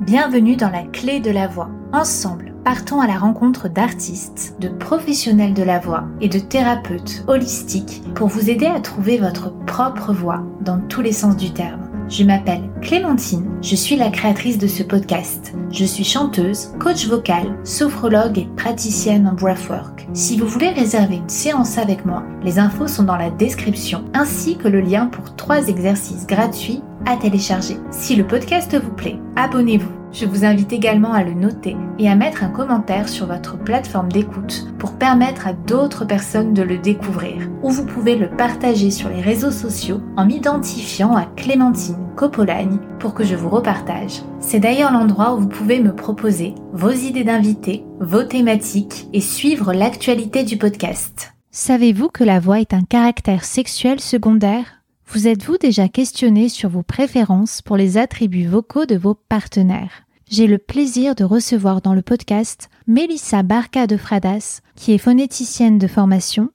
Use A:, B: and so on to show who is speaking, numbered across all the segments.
A: Bienvenue dans la clé de la voix. Ensemble, partons à la rencontre d'artistes, de professionnels de la voix et de thérapeutes holistiques pour vous aider à trouver votre propre voix dans tous les sens du terme. Je m'appelle Clémentine, je suis la créatrice de ce podcast. Je suis chanteuse, coach vocal, sophrologue et praticienne en breathwork. Si vous voulez réserver une séance avec moi, les infos sont dans la description ainsi que le lien pour trois exercices gratuits à télécharger. Si le podcast vous plaît, abonnez-vous je vous invite également à le noter et à mettre un commentaire sur votre plateforme d'écoute pour permettre à d'autres personnes de le découvrir. Ou vous pouvez le partager sur les réseaux sociaux en m'identifiant à Clémentine Copolagne pour que je vous repartage. C'est d'ailleurs l'endroit où vous pouvez me proposer vos idées d'invités, vos thématiques et suivre l'actualité du podcast. Savez-vous que la voix est un caractère sexuel secondaire? Vous êtes-vous déjà questionné sur vos préférences pour les attributs vocaux de vos partenaires? J'ai le plaisir de recevoir dans le podcast Mélissa Barca de Fradas, qui est phonéticienne de formation,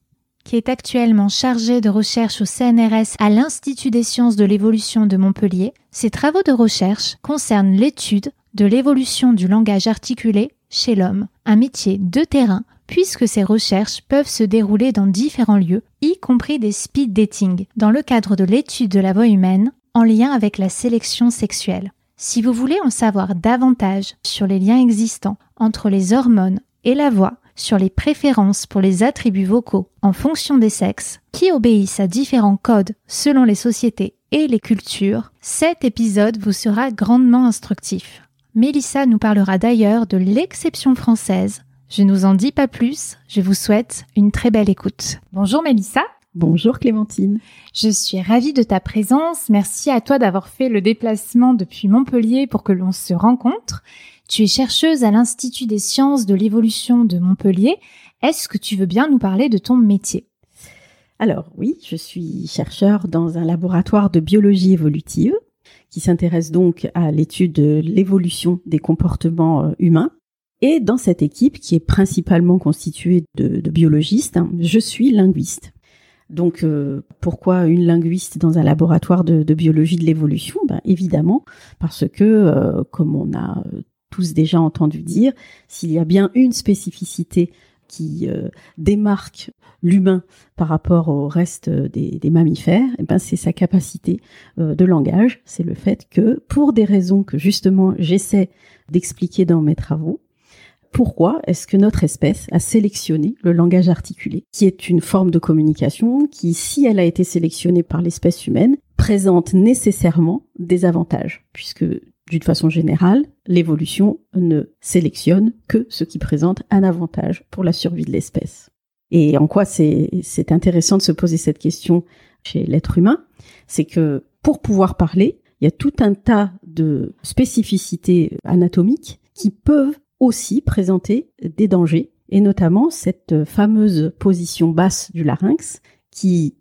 A: qui est actuellement chargée de recherche au CNRS à l'Institut des sciences de l'évolution de Montpellier. Ses travaux de recherche concernent l'étude de l'évolution du langage articulé chez l'homme, un métier de terrain puisque ces recherches peuvent se dérouler dans différents lieux, y compris des speed dating, dans le cadre de l'étude de la voix humaine, en lien avec la sélection sexuelle. Si vous voulez en savoir davantage sur les liens existants entre les hormones et la voix, sur les préférences pour les attributs vocaux en fonction des sexes, qui obéissent à différents codes selon les sociétés et les cultures, cet épisode vous sera grandement instructif. Mélissa nous parlera d'ailleurs de l'exception française je ne vous en dis pas plus, je vous souhaite une très belle écoute. Bonjour Mélissa.
B: Bonjour Clémentine.
A: Je suis ravie de ta présence. Merci à toi d'avoir fait le déplacement depuis Montpellier pour que l'on se rencontre. Tu es chercheuse à l'Institut des sciences de l'évolution de Montpellier. Est-ce que tu veux bien nous parler de ton métier?
B: Alors oui, je suis chercheur dans un laboratoire de biologie évolutive qui s'intéresse donc à l'étude de l'évolution des comportements euh, humains et dans cette équipe, qui est principalement constituée de, biologistes, hein, je suis linguiste. Donc euh, pourquoi une linguiste dans un laboratoire de, biologie de l'évolution? Ben, Évidemment parce que, euh, comme on a tous déjà entendu dire, s'il y a bien une spécificité qui euh, démarque l'humain par rapport au reste des, mammifères, eh ben c'est sa capacité de langage. C'est le fait que, pour des raisons que justement j'essaie d'expliquer dans mes travaux, pourquoi est-ce que notre espèce a sélectionné le langage articulé, qui est une forme de communication qui, si elle a été sélectionnée par l'espèce humaine, présente nécessairement des avantages, puisque d'une façon générale, l'évolution ne sélectionne que ce qui présente un avantage pour la survie de l'espèce. Et en quoi c'est intéressant de se poser cette question chez l'être humain, c'est que pour pouvoir parler, il y a tout un tas de spécificités anatomiques qui peuvent aussi présenter des dangers, et notamment cette fameuse position basse du larynx qui,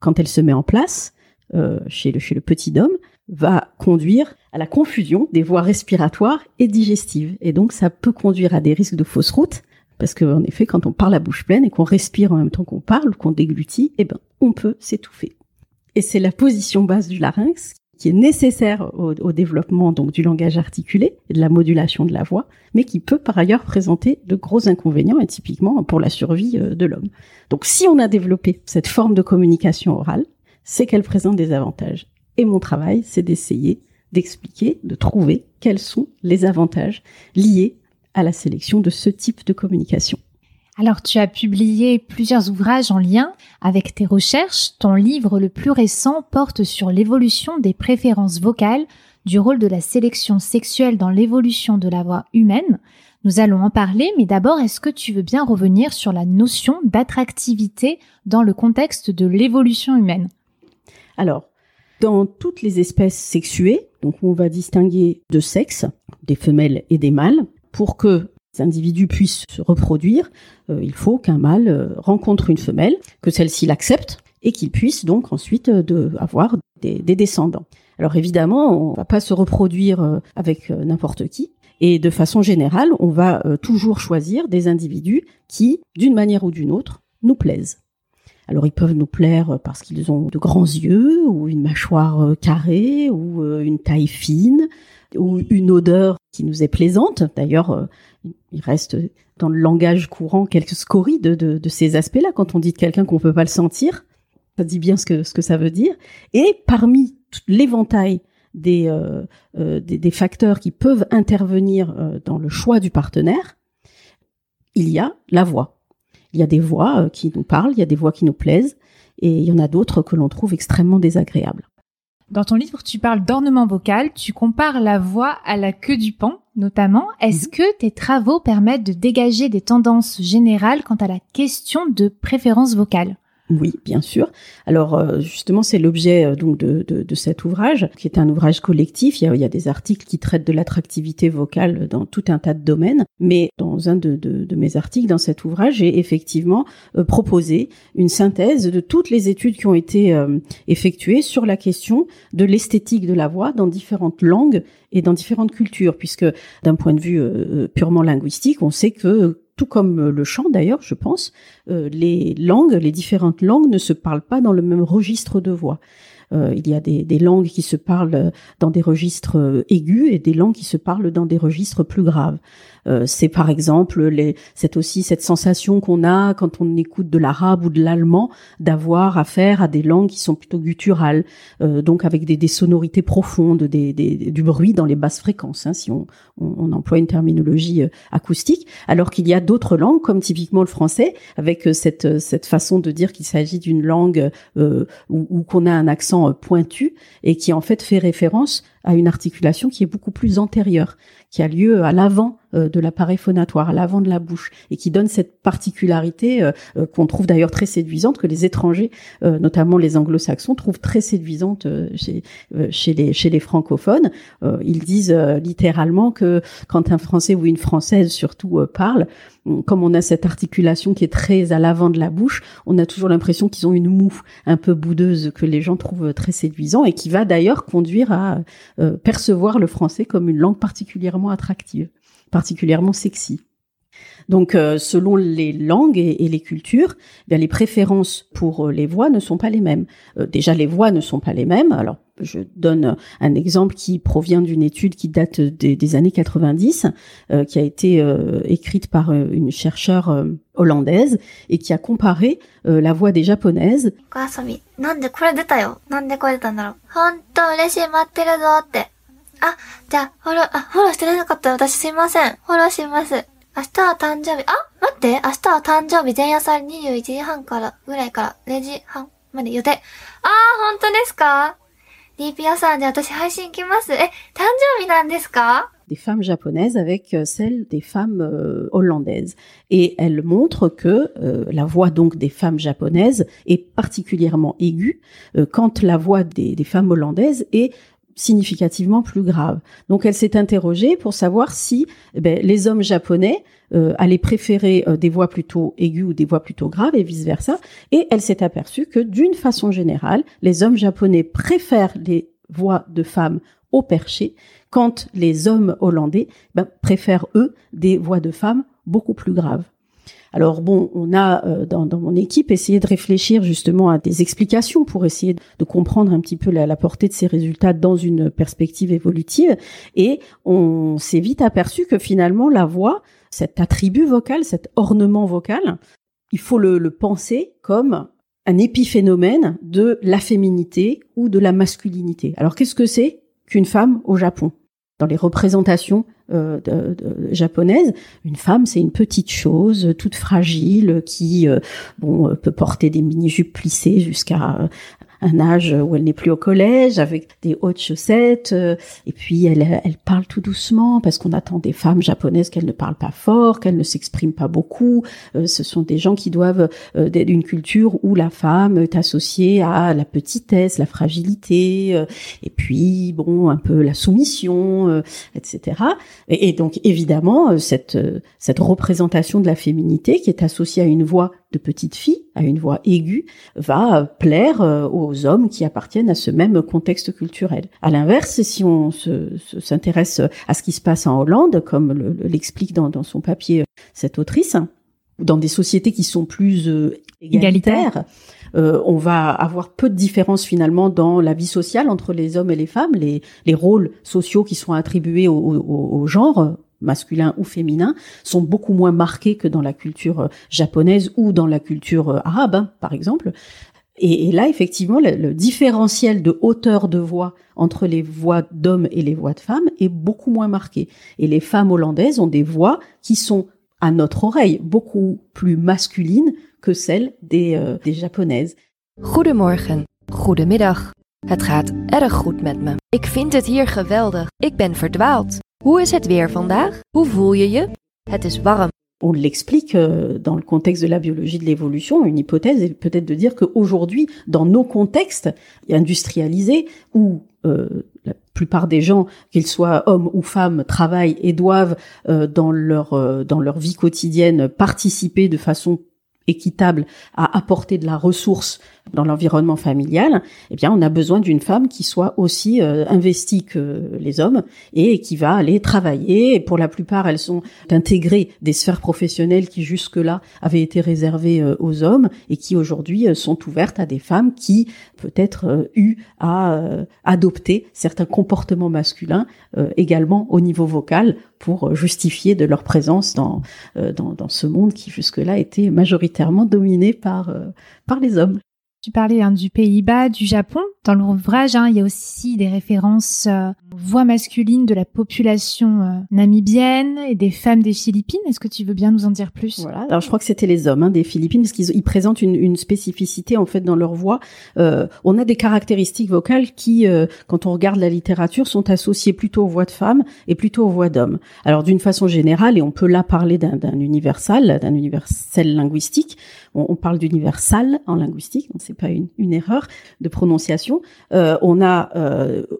B: quand elle se met en place euh, chez, le, chez le petit homme, va conduire à la confusion des voies respiratoires et digestives. Et donc ça peut conduire à des risques de fausse route, parce qu'en effet, quand on parle à bouche pleine et qu'on respire en même temps qu'on parle, qu'on déglutit, eh ben, on peut s'étouffer. Et c'est la position basse du larynx qui est nécessaire au, développement donc du langage articulé et de la modulation de la voix, mais qui peut par ailleurs présenter de gros inconvénients et typiquement pour la survie euh, de l'homme. Donc si on a développé cette forme de communication orale, c'est qu'elle présente des avantages. Et mon travail, c'est d'essayer d'expliquer, de trouver quels sont les avantages liés à la sélection de ce type de communication.
A: Alors tu as publié plusieurs ouvrages en lien avec tes recherches. Ton livre le plus récent porte sur l'évolution des préférences vocales, du rôle de la sélection sexuelle dans l'évolution de la voix humaine. Nous allons en parler, mais d'abord, est-ce que tu veux bien revenir sur la notion d'attractivité dans le contexte de l'évolution humaine?
B: Alors, dans toutes les espèces sexuées, donc on va distinguer deux sexes, des femelles et des mâles, pour que individus puissent se reproduire, euh, il faut qu'un mâle euh, rencontre une femelle, que celle-ci l'accepte et qu'il puisse donc ensuite euh, avoir des, descendants. Alors évidemment, on va pas se reproduire avec n'importe qui. Et de façon générale, on va toujours choisir des individus qui, d'une manière ou d'une autre, nous plaisent. Alors ils peuvent nous plaire parce qu'ils ont de grands yeux ou une mâchoire carrée ou une taille fine ou une odeur qui nous est plaisante. D'ailleurs, il reste dans le langage courant quelques scories de, ces aspects-là. Quand on dit de quelqu'un qu'on peut pas le sentir, ça dit bien ce que, ce ça veut dire. Et parmi l'éventail des, euh, euh, des, facteurs qui peuvent intervenir euh, dans le choix du partenaire, il y a la voix. Il y a des voix qui nous parlent, il y a des voix qui nous plaisent, et il y en a d'autres que l'on trouve extrêmement désagréables.
C: Dans ton livre, tu parles d'ornement vocal, tu compares la voix à la queue du pan, notamment. Est-ce mhm. que tes travaux permettent de dégager des tendances générales quant à la question de préférence vocale?
B: Oui, bien sûr. Alors euh, justement, c'est l'objet euh, donc de, de, cet ouvrage, qui est un ouvrage collectif. Il y a, des articles qui traitent de l'attractivité vocale dans tout un tas de domaines, mais dans un de, de mes articles dans cet ouvrage, j'ai effectivement euh, proposé une synthèse de toutes les études qui ont été effectuées sur la question de l'esthétique de la voix dans différentes langues et dans différentes cultures, puisque d'un point de vue purement linguistique, on sait que tout comme euh, le chant d'ailleurs, je pense, euh, les langues, les différentes langues ne se parlent pas dans le même registre de voix. Euh, il y a des, langues qui se parlent dans des registres aigus et des langues qui se parlent dans des registres plus graves. Euh, c'est par exemple c'est aussi cette sensation qu'on a quand on écoute de l'arabe ou de l'allemand d'avoir affaire à des langues qui sont plutôt gutturales, euh, donc avec des, sonorités profondes, des, des, du bruit dans les basses fréquences, hein, si on, emploie une terminologie euh, acoustique, alors qu'il y a d'autres langues comme typiquement le français, avec cette, cette façon de dire qu'il s'agit d'une langue euh, où, où qu'on a un accent pointu et qui en fait fait référence à une articulation qui est beaucoup plus antérieure, qui a lieu à l'avant euh, de l'appareil phonatoire, à l'avant de la bouche, et qui donne cette particularité euh, euh, qu'on trouve d'ailleurs très séduisante, que les étrangers, notamment les anglo-saxons, trouvent très séduisante chez, chez, les, chez les francophones. ils disent littéralement que quand un Français ou une Française surtout parle, comme on a cette articulation qui est très à l'avant de la bouche, on a toujours l'impression qu'ils ont une moue un peu boudeuse que les gens trouvent très séduisant et qui va d'ailleurs conduire à percevoir le français comme une langue particulièrement attractive particulièrement sexy. Donc, euh, selon les langues et, les cultures, eh les préférences pour euh, les voix ne sont pas les mêmes. Euh, déjà, les voix ne sont pas les mêmes. Alors, je donne un exemple qui provient d'une étude qui date des, années 90, qui a été écrite par une chercheure hollandaise et qui a comparé la voix des japonaises.
D: あ、じゃあ、フォロー、あ、フォローしてなかった私すいません。フォローします。明日は誕生日、あ待って明日は誕生日前夜祭21時半からぐらいから0時半まで予定。あー、本当ですかディーピアさんで私配信来ます。え、誕生日なんですか
B: des femmes japonaises avec celles des femmes euh, hollandaises. Et elle montre que euh, la voix donc des femmes japonaises est particulièrement aiguë euh, quand la voix des, des femmes hollandaises est significativement plus grave. Donc elle s'est interrogée pour savoir si eh ben, les hommes japonais euh, allaient préférer euh, des voix plutôt aiguës ou des voix plutôt graves et vice-versa. Et elle s'est aperçue que d'une façon générale, les hommes japonais préfèrent les voix de femmes au perché, quand les hommes hollandais ben, préfèrent, eux, des voix de femmes beaucoup plus graves. Alors bon, on a euh, dans, mon équipe essayé de réfléchir justement à des explications pour essayer de comprendre un petit peu la, portée de ces résultats dans une perspective évolutive. Et on s'est vite aperçu que finalement la voix, cet attribut vocal, cet ornement vocal, il faut le, le penser comme un épiphénomène de la féminité ou de la masculinité. Alors qu'est-ce que c'est qu'une femme au Japon? Dans les représentations euh, de, japonaise, une femme c'est une petite chose toute fragile qui euh, bon peut porter des mini jupes plissées jusqu'à un âge où elle n'est plus au collège, avec des hautes chaussettes, euh, et puis elle, elle parle tout doucement, parce qu'on attend des femmes japonaises qu'elles ne parlent pas fort, qu'elles ne s'expriment pas beaucoup. Euh, ce sont des gens qui doivent euh, d'une culture où la femme est associée à la petitesse, la fragilité, et puis bon, un peu la soumission, etc. Et, donc évidemment, cette, cette représentation de la féminité qui est associée à une voix de petite fille, à une voix aiguë, va plaire euh, aux hommes qui appartiennent à ce même contexte culturel. À l'inverse, si on s'intéresse à ce qui se passe en Hollande, comme l'explique dans, dans, son papier euh, cette autrice, dans des sociétés qui sont plus égalitaires, on va avoir peu de différence finalement dans la vie sociale entre les hommes et les femmes, les, les rôles sociaux qui sont attribués au, au, au genre masculin ou féminin sont beaucoup moins marqués que dans la culture japonaise ou dans la culture arabe, hein, par exemple. Et, là, effectivement, le, différentiel de hauteur de voix entre les voix d'hommes et les voix de femmes est beaucoup moins marqué. Et les femmes hollandaises ont des voix qui sont, à notre oreille, beaucoup plus masculines que celles des, euh, des japonaises.
E: Goedemorgen, goedemiddag. Het gaat erg goed met me. Ik vind het hier geweldig. Ik ben verdwaald.
B: On l'explique euh, dans le contexte de la biologie de l'évolution. Une hypothèse est peut-être de dire qu'aujourd'hui, dans nos contextes industrialisés, où euh, la plupart des gens, qu'ils soient hommes ou femmes, travaillent et doivent euh, dans leur dans leur vie quotidienne participer de façon équitable à apporter de la ressource dans l'environnement familial, eh bien, on a besoin d'une femme qui soit aussi euh, investie que les hommes et qui va aller travailler. Pour la plupart, elles sont intégrées des sphères professionnelles qui jusque-là avaient été réservées euh, aux hommes et qui aujourd'hui euh, sont ouvertes à des femmes qui peut-être eu à adopter certains comportements masculins également au niveau vocal pour justifier de leur présence dans, ce monde qui jusque-là était majoritairement dominé par les hommes.
C: Tu parlais hein, du Pays-Bas, du Japon. Dans l'ouvrage, hein, il y a aussi des références euh, voix masculines de la population euh, namibienne et des femmes des Philippines. Est-ce que tu veux bien nous en dire plus?
B: Voilà. Alors je crois que c'était les hommes hein, des Philippines parce qu'ils présentent une, une, spécificité en fait dans leur voix. Euh, on a des caractéristiques vocales qui, euh, quand on regarde la littérature, sont associées plutôt aux voix de femmes et plutôt aux voix d'hommes. Alors d'une façon générale, et on peut là parler d'un universal, d'un universel linguistique. On, parle d'universal en linguistique, donc c'est pas une, une, erreur de prononciation. Euh, on a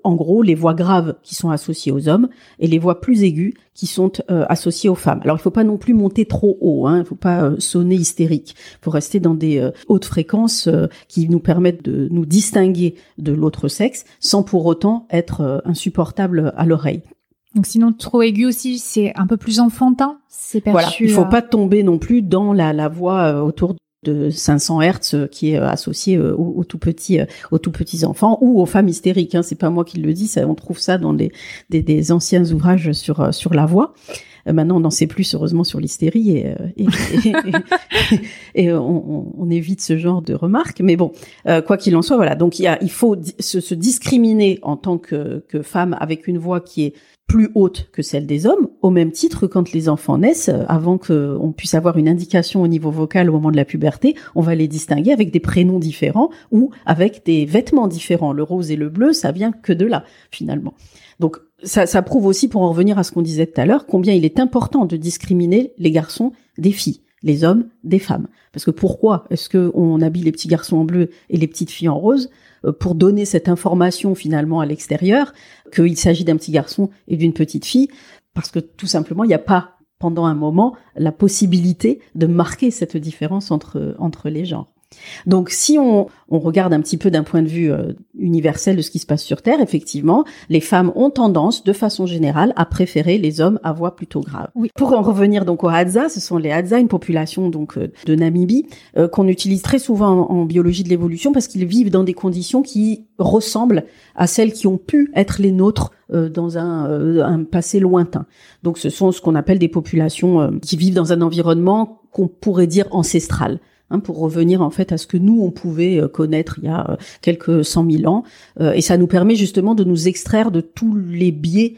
B: en gros les voix graves qui sont associées aux hommes et les voix plus aiguës qui sont euh, associées aux femmes. Alors il faut pas non plus monter trop haut, hein, il faut pas euh, sonner hystérique. Faut rester dans des euh, hautes fréquences qui nous permettent de nous distinguer de l'autre sexe sans pour autant être insupportable à l'oreille.
C: Donc sinon trop aigu aussi, c'est un peu plus enfantin, c'est perçu.
B: Voilà, il faut pas tomber non plus dans la, la voix autour de 500 Hertz euh, qui est euh, associé euh, aux, tout petits aux tout petits enfants ou aux femmes hystériques hein, c'est pas moi qui le dis ça on trouve ça dans des, des, anciens ouvrages sur sur la voix maintenant on n'en sait plus heureusement sur l'hystérie et, et, on, évite ce genre de remarques. Mais bon quoi qu'il en soit voilà. Donc il, y a, il faut se, se discriminer en tant que, que femme avec une voix qui est plus haute que celle des hommes, au même titre quand les enfants naissent, euh, avant qu'on puisse avoir une indication au niveau vocal au moment de la puberté, on va les distinguer avec des prénoms différents ou avec des vêtements différents. Le rose et le bleu, ça vient que de là, finalement. Donc, ça, ça prouve aussi, pour en revenir à ce qu'on disait tout à l'heure, combien il est important de discriminer les garçons des filles les hommes des femmes. Parce que pourquoi est-ce qu'on habille les petits garçons en bleu et les petites filles en rose? Euh, pour donner cette information finalement à l'extérieur qu'il s'agit d'un petit garçon et d'une petite fille, parce que tout simplement, il n'y a pas pendant un moment la possibilité de marquer cette différence entre, les genres. Donc si on, regarde un petit peu d'un point de vue euh, universel de ce qui se passe sur Terre, effectivement, les femmes ont tendance, de façon générale, à préférer les hommes à voix plutôt grave. Oui. Pour en revenir donc aux Hadza, ce sont les Hadza, une population donc euh, de Namibie euh, qu'on utilise très souvent en, biologie de l'évolution parce qu'ils vivent dans des conditions qui ressemblent à celles qui ont pu être les nôtres dans un, un, passé lointain. Donc ce sont ce qu'on appelle des populations qui vivent dans un environnement qu'on pourrait dire ancestral. Hein, pour revenir en fait à ce que nous on pouvait euh, connaître il y a euh, quelques cent mille ans, euh, et ça nous permet justement de nous extraire de tous les biais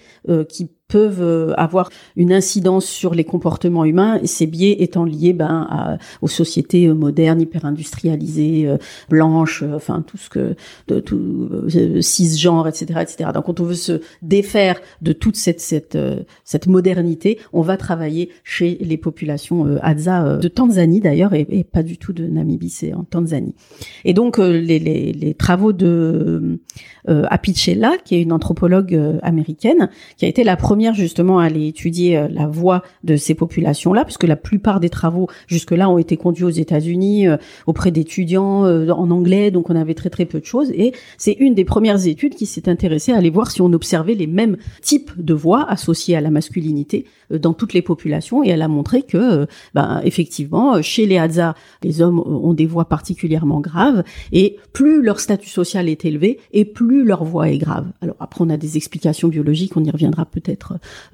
B: qui peuvent euh, avoir une incidence sur les comportements humains, ces biais étant liés ben, aux sociétés euh, modernes, hyper industrialisées, euh, blanches, enfin tout ce que, de, tout, cisgenre, etc., etc. Donc quand on veut se défaire de toute cette cette cette modernité, on va travailler chez les populations Hadza de Tanzanie d'ailleurs, et, pas du tout de Namibie, c'est en Tanzanie. Et donc les, travaux de Apicella, qui est une anthropologue américaine, qui a été la première justement à aller étudier euh, la voix de ces populations-là, puisque la plupart des travaux jusque-là ont été conduits aux États-Unis euh, auprès d'étudiants euh, en anglais, donc on avait très très peu de choses. Et c'est une des premières études qui s'est intéressée à aller voir si on observait les mêmes types de voix associées à la masculinité dans toutes les populations. Et elle a montré que, ben, effectivement, chez les Hadza, les hommes ont des voix particulièrement graves, et plus leur statut social est élevé, et plus leur voix est grave. Alors après, on a des explications biologiques, on y reviendra peut-être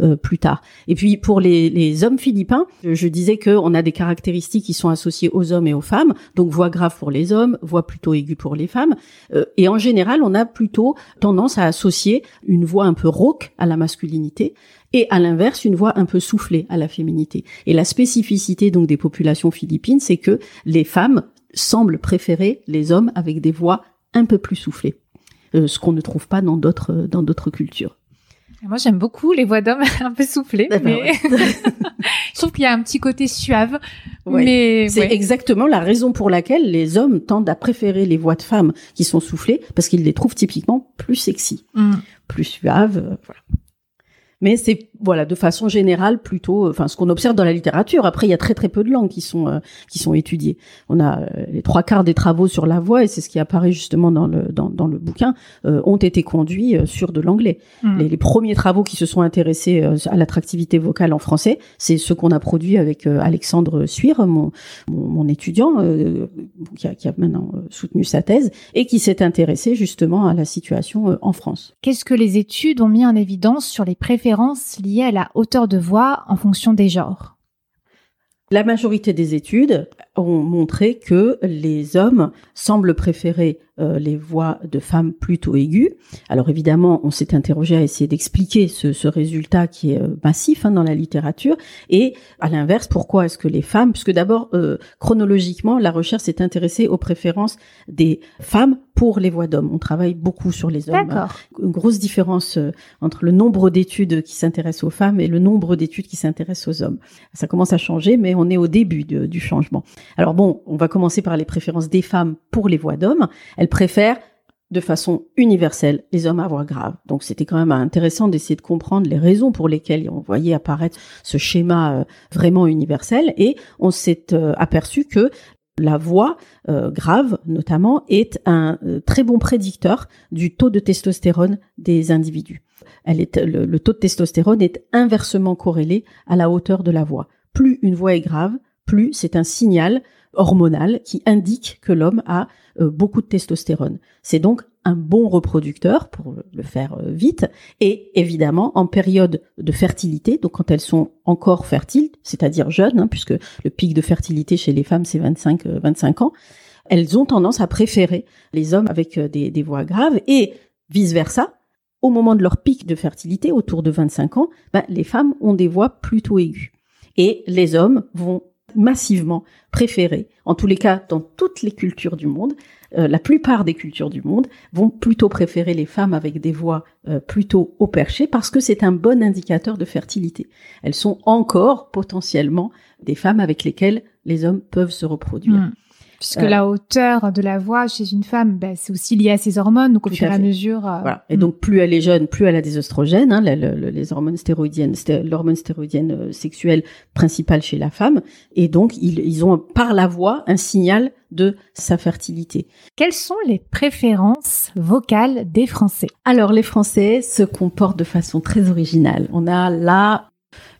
B: euh, plus tard. Et puis pour les, les hommes philippins, je disais qu'on a des caractéristiques qui sont associées aux hommes et aux femmes, donc voix grave pour les hommes, voix plutôt aiguë pour les femmes. Euh, et en général, on a plutôt tendance à associer une voix un peu rauque à la masculinité et à l'inverse une voix un peu soufflée à la féminité. Et la spécificité donc des populations philippines, c'est que les femmes semblent préférer les hommes avec des voix un peu plus soufflées, euh, ce qu'on ne trouve pas dans d'autres dans d'autres cultures.
C: Moi, j'aime beaucoup les voix d'hommes un peu soufflées, ben mais je trouve qu'il y a un petit côté suave. Mais
B: c'est exactement la raison pour laquelle les hommes tendent à préférer les voix de femmes qui sont soufflées parce qu'ils les trouvent typiquement plus sexy, mm. plus suaves. Euh, voilà mais c'est voilà de façon générale plutôt enfin ce qu'on observe dans la littérature. Après il y a très très peu de langues qui sont euh, qui sont étudiées. On a euh, les trois quarts des travaux sur la voix et c'est ce qui apparaît justement dans le dans, dans le bouquin euh, ont été conduits sur de l'anglais. Mmh. les, les, premiers travaux qui se sont intéressés à l'attractivité vocale en français c'est ce qu'on a produit avec Alexandre Suire mon, mon, étudiant qui a, qui, a, maintenant soutenu sa thèse et qui s'est intéressé justement à la situation en France.
C: Qu'est-ce que les études ont mis en évidence sur les préférences liées à la hauteur de voix en fonction des genres.
B: La majorité des études ont montré que les hommes semblent préférer euh, les voix de femmes plutôt aiguës. Alors évidemment, on s'est interrogé à essayer d'expliquer ce, résultat qui est euh, massif hein, dans la littérature. Et à l'inverse, pourquoi est-ce que les femmes, puisque d'abord euh, chronologiquement, la recherche s'est intéressée aux préférences des femmes pour les voix d'hommes. On travaille beaucoup sur les hommes. Une grosse différence entre le nombre d'études qui s'intéressent aux femmes et le nombre d'études qui s'intéressent aux hommes. Ça commence à changer, mais on est au début du changement. Alors bon, on va commencer par les préférences des femmes pour les voix d'hommes. Elles préfèrent de façon universelle les hommes à voix grave. Donc c'était quand même intéressant d'essayer de comprendre les raisons pour lesquelles on voyait apparaître ce schéma euh, vraiment universel et on s'est euh, aperçu que la voix euh, grave, notamment, est un très bon prédicteur du taux de testostérone des individus. Elle est, le, taux de testostérone est inversement corrélé à la hauteur de la voix. Plus une voix est grave, plus c'est un signal hormonal qui indique que l'homme a euh, beaucoup de testostérone. C'est donc un bon reproducteur, pour le faire euh, vite, et évidemment en période de fertilité, donc quand elles sont encore fertiles, c'est-à-dire jeunes, hein, puisque le pic de fertilité chez les femmes c'est 25 25 euh, ans, elles ont tendance à préférer les hommes avec des, des voix graves et vice versa. Au moment de leur pic de fertilité, autour de 25 ans, ben, les femmes ont des voix plutôt aiguës. Et les hommes vont massivement préféré, en tous les cas dans toutes les cultures du monde, euh, la plupart des cultures du monde vont plutôt préférer les femmes avec des voix euh, plutôt au perché parce que c'est un bon indicateur de fertilité. Elles sont encore potentiellement des femmes avec lesquelles les hommes peuvent se reproduire.
C: Hmm. Puisque euh, la hauteur de la voix chez une femme, ben, c'est aussi lié à ses hormones, donc au fur et à mesure.
B: Euh, voilà. Et donc plus elle est jeune, plus elle a des oestrogènes, hein, les hormones stéroïdiennes, l'hormone stéroïdienne euh, sexuelle principale chez la femme, et donc ils, ils ont par la voix un signal de sa fertilité.
C: Quelles sont les préférences vocales des Français?
B: Alors les Français se comportent de façon très originale. On a là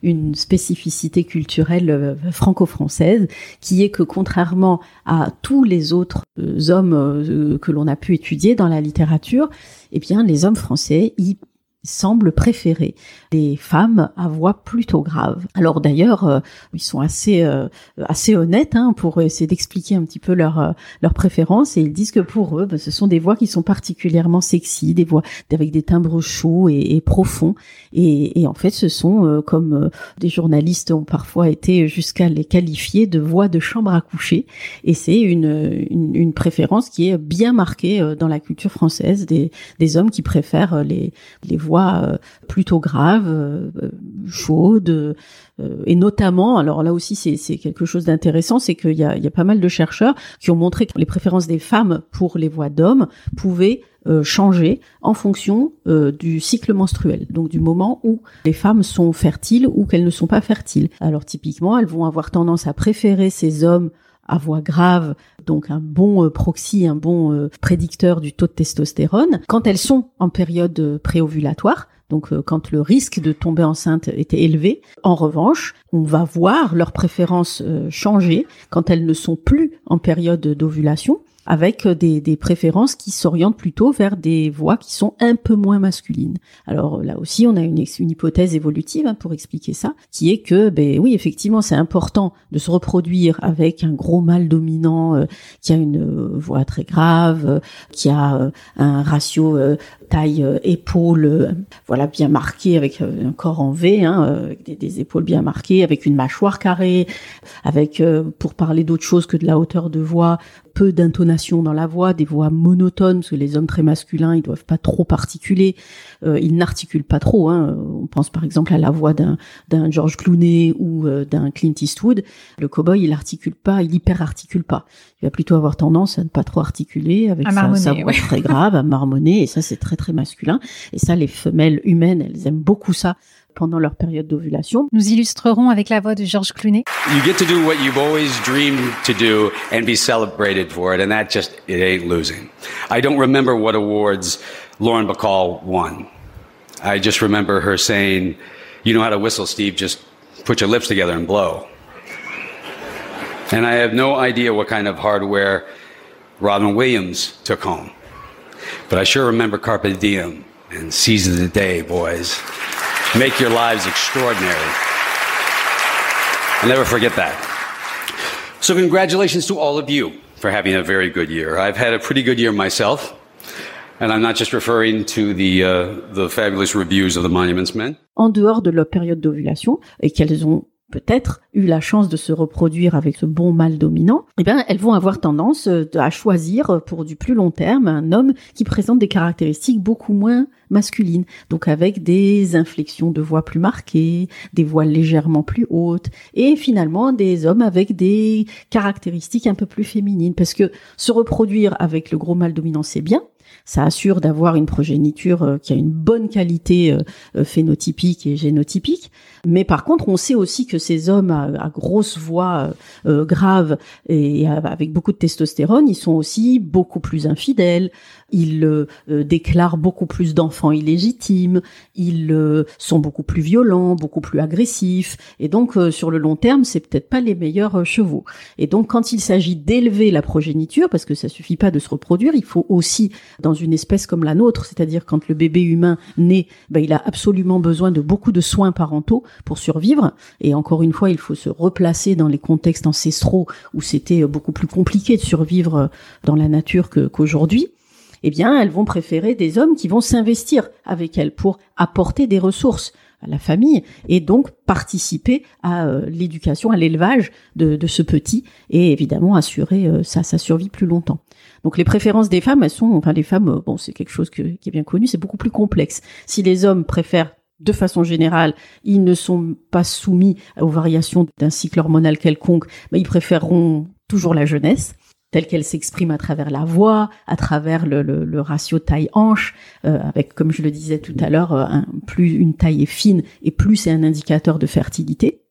B: une spécificité culturelle euh, franco-française, qui est que contrairement à tous les autres euh, hommes euh, que l'on a pu étudier dans la littérature, eh bien, les hommes français, ils semblent préférer des femmes à voix plutôt grave. Alors d'ailleurs, euh, ils sont assez euh, assez honnêtes hein, pour essayer d'expliquer un petit peu leur euh, leur préférence et ils disent que pour eux, ben, ce sont des voix qui sont particulièrement sexy, des voix avec des timbres chauds et, profonds. Et, et, en fait, ce sont comme des journalistes ont parfois été jusqu'à les qualifier de voix de chambre à coucher. Et c'est une, une, une préférence qui est bien marquée dans la culture française des des hommes qui préfèrent les les voix euh, plutôt grave, euh, chaude, euh, et notamment, alors là aussi c'est quelque chose d'intéressant, c'est qu'il y a, il y a pas mal de chercheurs qui ont montré que les préférences des femmes pour les voix d'hommes pouvaient changer en fonction du cycle menstruel, donc du moment où les femmes sont fertiles ou qu'elles ne sont pas fertiles. Alors typiquement, elles vont avoir tendance à préférer ces hommes à voix grave, donc un bon euh, proxy, un bon prédicteur du taux de testostérone, quand elles sont en période préovulatoire, donc quand le risque de tomber enceinte était élevé. En revanche, on va voir leurs préférences changer quand elles ne sont plus en période d'ovulation avec euh, des, des préférences qui s'orientent plutôt vers des voix qui sont un peu moins masculines. Alors là aussi, on a une, une hypothèse évolutive hein, pour expliquer ça, qui est que, ben oui, effectivement, c'est important de se reproduire avec un gros mâle dominant euh, qui a une euh, voix très grave, qui a un ratio taille épaule, voilà, bien marqué avec un corps en V, hein, des, épaules bien marquées, avec une mâchoire carrée, avec, pour parler d'autre chose que de la hauteur de voix, peu d'intonation dans la voix, des voix monotones, parce que les hommes très masculins, ils doivent pas trop articuler, euh, ils n'articulent pas trop. Hein. On pense par exemple à la voix d'un d'un George Clooney ou euh, d'un Clint Eastwood. Le cowboy, il articule pas, il hyper articule pas. Il va plutôt avoir tendance à ne pas trop articuler avec sa, voix très grave, à marmonner, et ça c'est très très masculin. Et ça, les femelles humaines, elles aiment beaucoup ça pendant leur période d'ovulation.
C: Nous illustrerons avec la voix de Georges Clooney.
F: You get to do what you've always dreamed to do and be celebrated for it, and that just it ain't losing. I don't remember what awards Lauren Bacall won. I just remember her saying, "You know how to whistle, Steve? Just put your lips together and blow." And I have no idea what kind of hardware Robin Williams took home. But I sure remember Carpe Diem and Seize the Day, boys. make your lives extraordinary. I'll never forget that. So, congratulations to all of you for having a very good year. I've had a pretty good year myself. And I'm not just referring to the, uh, the fabulous reviews of the Monuments Men.
B: En dehors de leur période d'ovulation, et qu'elles ont peut-être eu la chance de se reproduire avec ce bon mâle dominant, eh bien, elles vont avoir tendance euh, à choisir euh, pour du plus long terme un homme qui présente des caractéristiques beaucoup moins masculines, donc avec des inflexions de voix plus marquées, des voix légèrement plus hautes, et finalement des hommes avec des caractéristiques un peu plus féminines, parce que se reproduire avec le gros mâle dominant, c'est bien, ça assure d'avoir une progéniture euh, qui a une bonne qualité phénotypique et génotypique, mais par contre, on sait aussi que ces hommes à, grosse voix euh, grave et avec beaucoup de testostérone, ils sont aussi beaucoup plus infidèles, ils euh, déclarent beaucoup plus d'enfants illégitimes, ils euh, sont beaucoup plus violents, beaucoup plus agressifs, et donc euh, sur le long terme, c'est peut-être pas les meilleurs chevaux. Et donc quand il s'agit d'élever la progéniture, parce que ça suffit pas de se reproduire, il faut aussi dans une espèce comme la nôtre, c'est-à-dire quand le bébé humain naît, ben, il a absolument besoin de beaucoup de soins parentaux pour survivre. Et encore une fois, il faut se replacer dans les contextes ancestraux où c'était beaucoup plus compliqué de survivre dans la nature qu'aujourd'hui eh bien, elles vont préférer des hommes qui vont s'investir avec elles pour apporter des ressources à la famille et donc participer à euh, l'éducation, à l'élevage de, ce petit et évidemment assurer euh, sa, survie plus longtemps. Donc les préférences des femmes, elles sont, enfin les femmes, euh, bon c'est quelque chose qui est bien connu, c'est beaucoup plus complexe. Si les hommes préfèrent de façon générale, ils ne sont pas soumis aux variations d'un cycle hormonal quelconque, mais ils préféreront toujours la jeunesse telle qu'elle s'exprime à travers la voix, à travers le, ratio taille-hanche, euh, avec, comme je le disais tout à l'heure, euh, plus une taille est fine et plus c'est un indicateur de fertilité.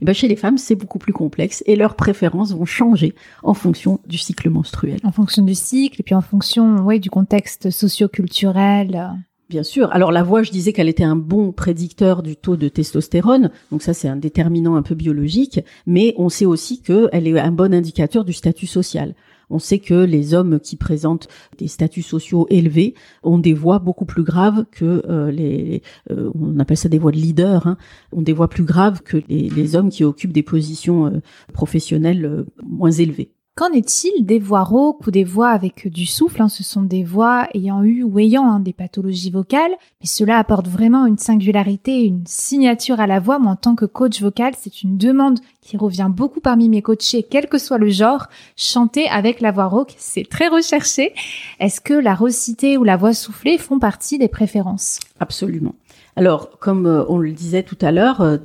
B: Et ben chez les femmes, c'est beaucoup plus complexe et leurs préférences vont changer en fonction du cycle menstruel.
C: En fonction du cycle et puis en fonction, ouais, du contexte socio-culturel.
B: Bien sûr. Alors la voix, je disais qu'elle était un bon prédicteur du taux de testostérone, donc ça c'est un déterminant un peu biologique, mais on sait aussi qu'elle est un bon indicateur du statut social. On sait que les hommes qui présentent des statuts sociaux élevés ont des voix beaucoup plus graves que euh, les, euh, on appelle ça des voix de leader, hein, ont des voix plus graves que les, hommes qui occupent des positions euh, professionnelles moins élevées.
C: Qu'en est-il des voix rauques ou des voix avec du souffle hein? Ce sont des voix ayant eu ou ayant hein, des pathologies vocales, mais cela apporte vraiment une singularité, une signature à la voix. Moi, en tant que coach vocal, c'est une demande qui revient beaucoup parmi mes coachés, quel que soit le genre. Chanter avec la voix rauque, c'est très recherché. Est-ce que la rosité ou la voix soufflée font partie des préférences?
B: Absolument. Alors, comme euh, on le disait tout à l'heure, euh,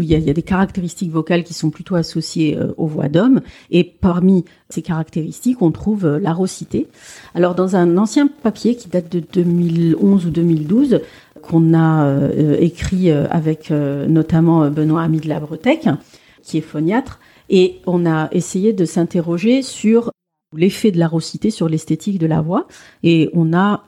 B: il y, a des caractéristiques vocales qui sont plutôt associées euh, aux voix d'hommes, et parmi ces caractéristiques, on trouve la rocité. Alors, dans un ancien papier qui date de 2011 ou 2012, qu'on a écrit avec notamment Benoît Ami de la Bretèque, qui est phoniatre, et on a essayé de s'interroger sur l'effet de la rocité sur l'esthétique de la voix, et on a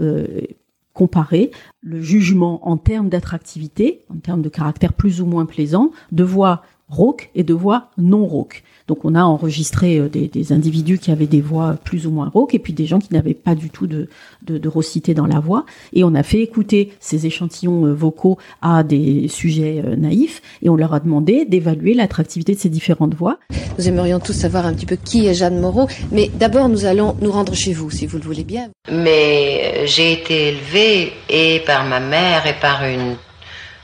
B: comparer le jugement en termes d'attractivité, en termes de caractère plus ou moins plaisant, de voix rauque et de voix non rauque. Donc on a enregistré euh, des, individus qui avaient des voix plus ou moins rauques et puis des gens qui n'avaient pas du tout de, de, de, raucité dans la voix. Et on a fait écouter ces échantillons euh, vocaux à des sujets euh, naïfs et on leur a demandé d'évaluer l'attractivité de ces différentes voix.
G: Nous aimerions tous savoir un petit peu qui est Jeanne Moreau, mais d'abord nous allons nous rendre chez vous, si vous le voulez bien.
H: Mais j'ai été élevée et par ma mère et par une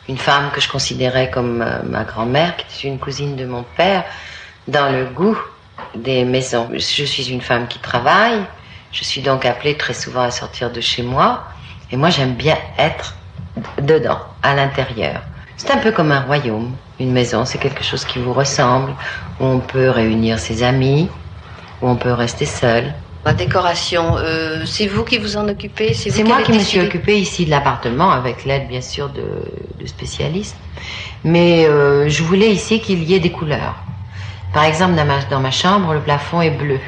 H: une femme que je considérais comme ma grand-mère, qui est une cousine de mon père, dans le goût des maisons. Je suis une femme qui travaille, je suis donc appelée très souvent à sortir de chez moi, et moi j'aime bien être dedans, à l'intérieur. C'est un peu comme un royaume, une maison, c'est quelque chose qui vous ressemble, où on peut réunir ses amis, où on peut rester seul.
G: La décoration, euh, c'est vous qui vous en occupez?
H: C'est moi qui me suis occupée ici de l'appartement, avec l'aide bien sûr de, spécialistes. Mais euh, je voulais ici qu'il y ait des couleurs. Par exemple, dans ma, chambre, le plafond est bleu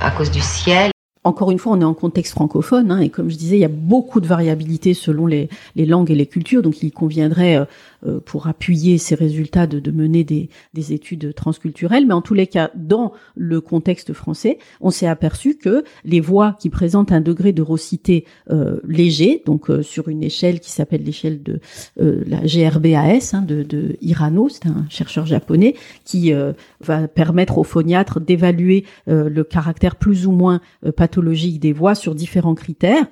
H: à cause du ciel.
B: Encore une fois, on est en contexte francophone, hein, et comme je disais, il y a beaucoup de variabilité selon les, langues et les cultures, donc il conviendrait euh, pour appuyer ces résultats de, mener des, des, études transculturelles. Mais en tous les cas, dans le contexte français, on s'est aperçu que les voix qui présentent un degré de rocité euh, léger, donc euh, sur une échelle qui s'appelle l'échelle de la GRBAS hein, de, de Hirano, c'est un chercheur japonais qui va permettre aux phoniatres d'évaluer le caractère plus ou moins pathologique des voix sur différents critères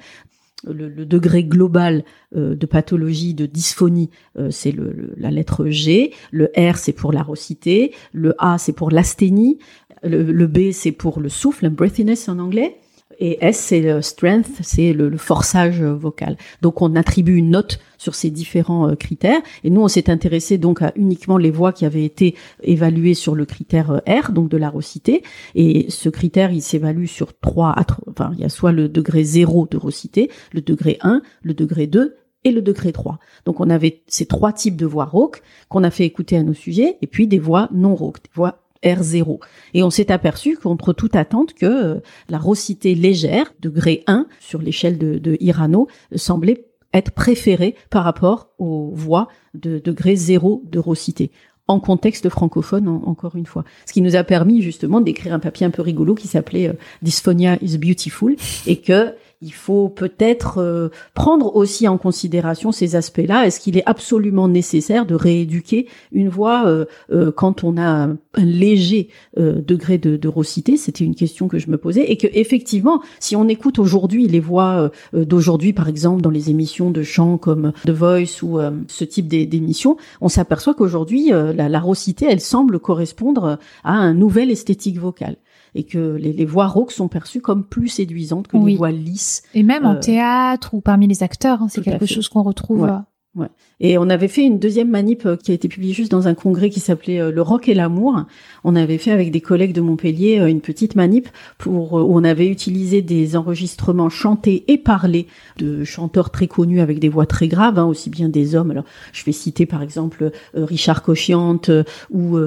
B: le, degré global euh, de pathologie, de dysphonie, euh, c'est le, la lettre G. Le R, c'est pour la rocité. Le A, c'est pour l'asthénie. Le, B, c'est pour le souffle, breathiness en anglais. Et S, c'est le strength, c'est le, forçage vocal. Donc on attribue une note sur ces différents euh, critères. Et nous, on s'est intéressé donc à uniquement les voix qui avaient été évaluées sur le critère euh, R, donc de la rocité. Et ce critère, il s'évalue sur trois, enfin, il y a soit le degré 0 de rocité, le degré 1, le degré 2 et le degré 3. Donc on avait ces trois types de voix rauques qu'on a fait écouter à nos sujets, et puis des voix non rauques, des voix R0. Et on s'est aperçu contre toute attente que euh, la rocité légère, degré 1 sur l'échelle de, de Hirano, semblait être préférée par rapport aux voix de degré 0 de rocité en contexte francophone encore une fois. Ce qui nous a permis justement d'écrire un papier un peu rigolo qui s'appelait euh, Dysphonia is beautiful et que il faut peut-être euh, prendre aussi en considération ces aspects-là. Est-ce qu'il est absolument nécessaire de rééduquer une voix euh, euh, quand on a un, léger degré de, de C'était une question que je me posais. Et que effectivement, si on écoute aujourd'hui les voix d'aujourd'hui, par exemple dans les émissions de chant comme The Voice ou ce type d'émissions, on s'aperçoit qu'aujourd'hui la, la elle semble correspondre à un nouvel esthétique vocale et que les, voix rauques sont perçues comme plus séduisantes que les voix lisses.
C: Et même en euh, théâtre ou parmi les acteurs, hein, c'est quelque chose qu'on retrouve.
B: Ouais. Et on avait fait une deuxième manip euh, qui a été publiée juste dans un congrès qui s'appelait euh, Le rock et l'amour. On avait fait avec des collègues de Montpellier euh, une petite manip pour où on avait utilisé des enregistrements chantés et parlés de chanteurs très connus avec des voix très graves, hein, aussi bien des hommes. Alors, je vais citer par exemple Richard Cochiante ou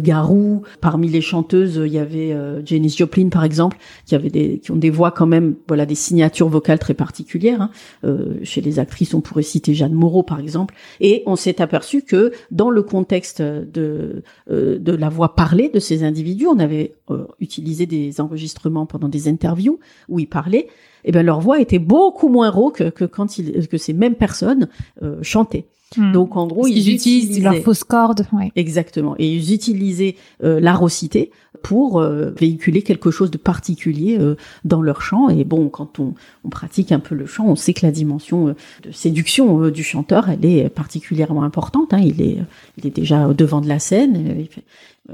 B: Garou. Parmi les chanteuses, il y avait Janis Joplin par exemple, qui avait des qui ont des voix quand même, voilà, des signatures vocales très particulières. Hein. chez les actrices, on pourrait citer Jeanne Moreau par exemple, et on s'est aperçu que dans le contexte de euh, de la voix parlée de ces individus, on avait euh, utilisé des enregistrements pendant des interviews où ils parlaient, et eh ben leur voix était beaucoup moins rauque que quand que ces mêmes personnes euh, chantaient.
C: Hmm. Donc en gros, ils, utilisent leur fausse corde.
B: Exactement. Et ils utilisaient euh, la rocité pour euh, véhiculer quelque chose de particulier euh, dans leur chant. Et bon, quand on, on, pratique un peu le chant, on sait que la dimension de séduction du chanteur, elle est particulièrement importante. Hein. Il est, il est déjà au devant de la scène.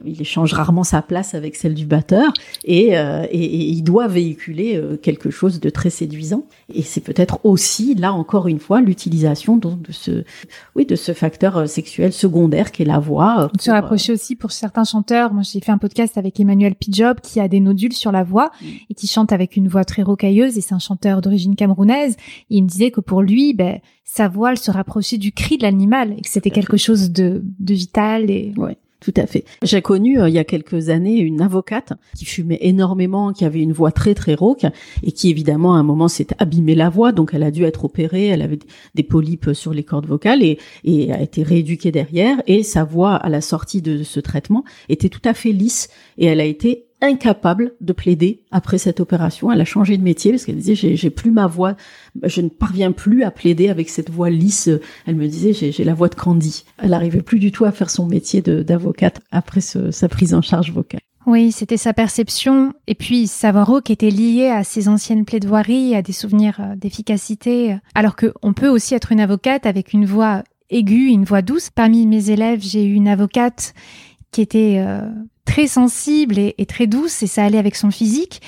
B: Il échange rarement sa place avec celle du batteur et, euh, et, et il doit véhiculer euh, quelque chose de très séduisant et c'est peut-être aussi là encore une fois l'utilisation de ce oui de ce facteur euh, sexuel secondaire qui est la voix
A: pour, se rapprocher aussi pour certains chanteurs moi j'ai fait un podcast avec Emmanuel Pijob qui a des nodules sur la voix mm. et qui chante avec une voix très rocailleuse et c'est un chanteur d'origine camerounaise et il me disait que pour lui ben sa voix elle se rapprochait du cri de l'animal et que c'était quelque chose de, de vital et
B: ouais. Tout à fait. J'ai connu euh, il y a quelques années une avocate qui fumait énormément, qui avait une voix très très rauque et qui évidemment à un moment s'est abîmé la voix, donc elle a dû être opérée. Elle avait des polypes sur les cordes vocales et, et a été rééduquée derrière. Et sa voix à la sortie de ce traitement était tout à fait lisse et elle a été incapable de plaider après cette opération. Elle a changé de métier parce qu'elle disait j'ai plus ma voix, je ne parviens plus à plaider avec cette voix lisse. Elle me disait j'ai la voix de Candy. Elle n'arrivait plus du tout à faire son métier d'avocate après sa prise en charge vocale.
A: Oui, c'était sa perception et puis sa voix qui était liée à ses anciennes plaidoiries, à des souvenirs euh, d'efficacité. Alors que on peut aussi être une avocate avec une voix aiguë, une voix douce. Parmi mes élèves, j'ai eu une avocate qui était euh, très sensible et, très douce et ça allait avec son physique.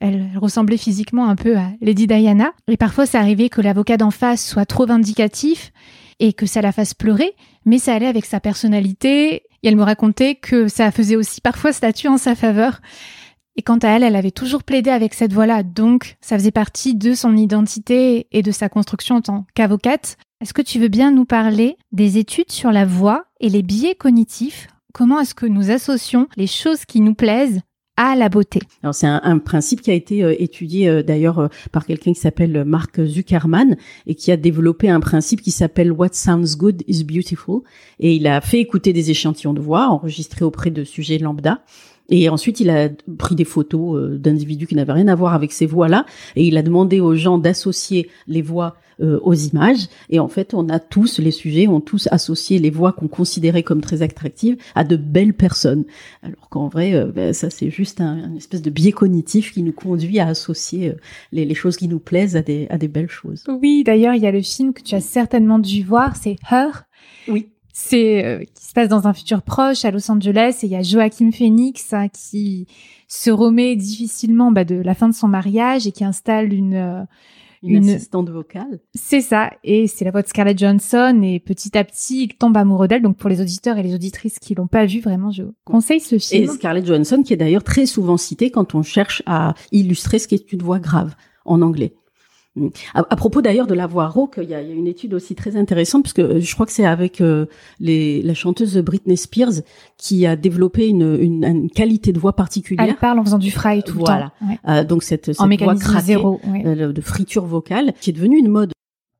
A: Elle ressemblait physiquement un peu à Lady Diana. Et parfois, ça arrivait que l'avocat d'en face soit trop vindicatif et que ça la fasse pleurer, mais ça allait avec sa personnalité. Et elle me racontait que ça faisait aussi parfois statut en sa faveur. Et quant à elle, elle avait toujours plaidé avec cette voix-là, donc ça faisait partie de son identité et de sa construction en tant qu'avocate. Est-ce que tu veux bien nous parler des études sur la voix et les biais cognitifs Comment est-ce que nous associons les choses qui nous plaisent à la beauté?
B: Alors c'est un, principe qui a été euh, étudié euh, d'ailleurs euh, par quelqu'un qui s'appelle Mark Zuckerman et qui a développé un principe qui s'appelle What sounds good is beautiful et il a fait écouter des échantillons de voix enregistrés auprès de sujets lambda et ensuite, il a pris des photos d'individus qui n'avaient rien à voir avec ces voix-là, et il a demandé aux gens d'associer les voix euh, aux images. Et en fait, on a tous, les sujets ont tous associé les voix qu'on considérait comme très attractives à de belles personnes. Alors qu'en vrai, euh, ben, ça c'est juste un, espèce de biais cognitif qui nous conduit à associer euh, les, les, choses qui nous plaisent à des, à des belles choses.
A: Oui, d'ailleurs, il y a le film que tu as certainement dû voir, c'est Her.
B: Oui
A: c'est qui se passe dans un futur proche à Los Angeles et il y a Joaquin Phoenix hein, qui se remet difficilement bah, de la fin de son mariage et qui installe une
B: une, assistante vocale.
A: C'est ça, et c'est la voix de Scarlett Johansson, et petit à petit, il tombe amoureux d'elle. Donc pour les auditeurs et les auditrices qui l'ont pas vu, vraiment, je conseille ce film.
B: Et Scarlett Johansson, qui est d'ailleurs très souvent citée quand on cherche à illustrer ce qui est une voix grave en anglais. À, propos d'ailleurs de la voix rauque, il y, a, une étude aussi très intéressante parce que euh, je crois que c'est avec euh, les, la chanteuse Britney Spears qui a développé une, une, qualité de voix particulière.
A: Elle parle en faisant du fry tout le
B: temps. Euh, donc cette, cette voix craquée, zéro, de friture vocale qui est devenue une mode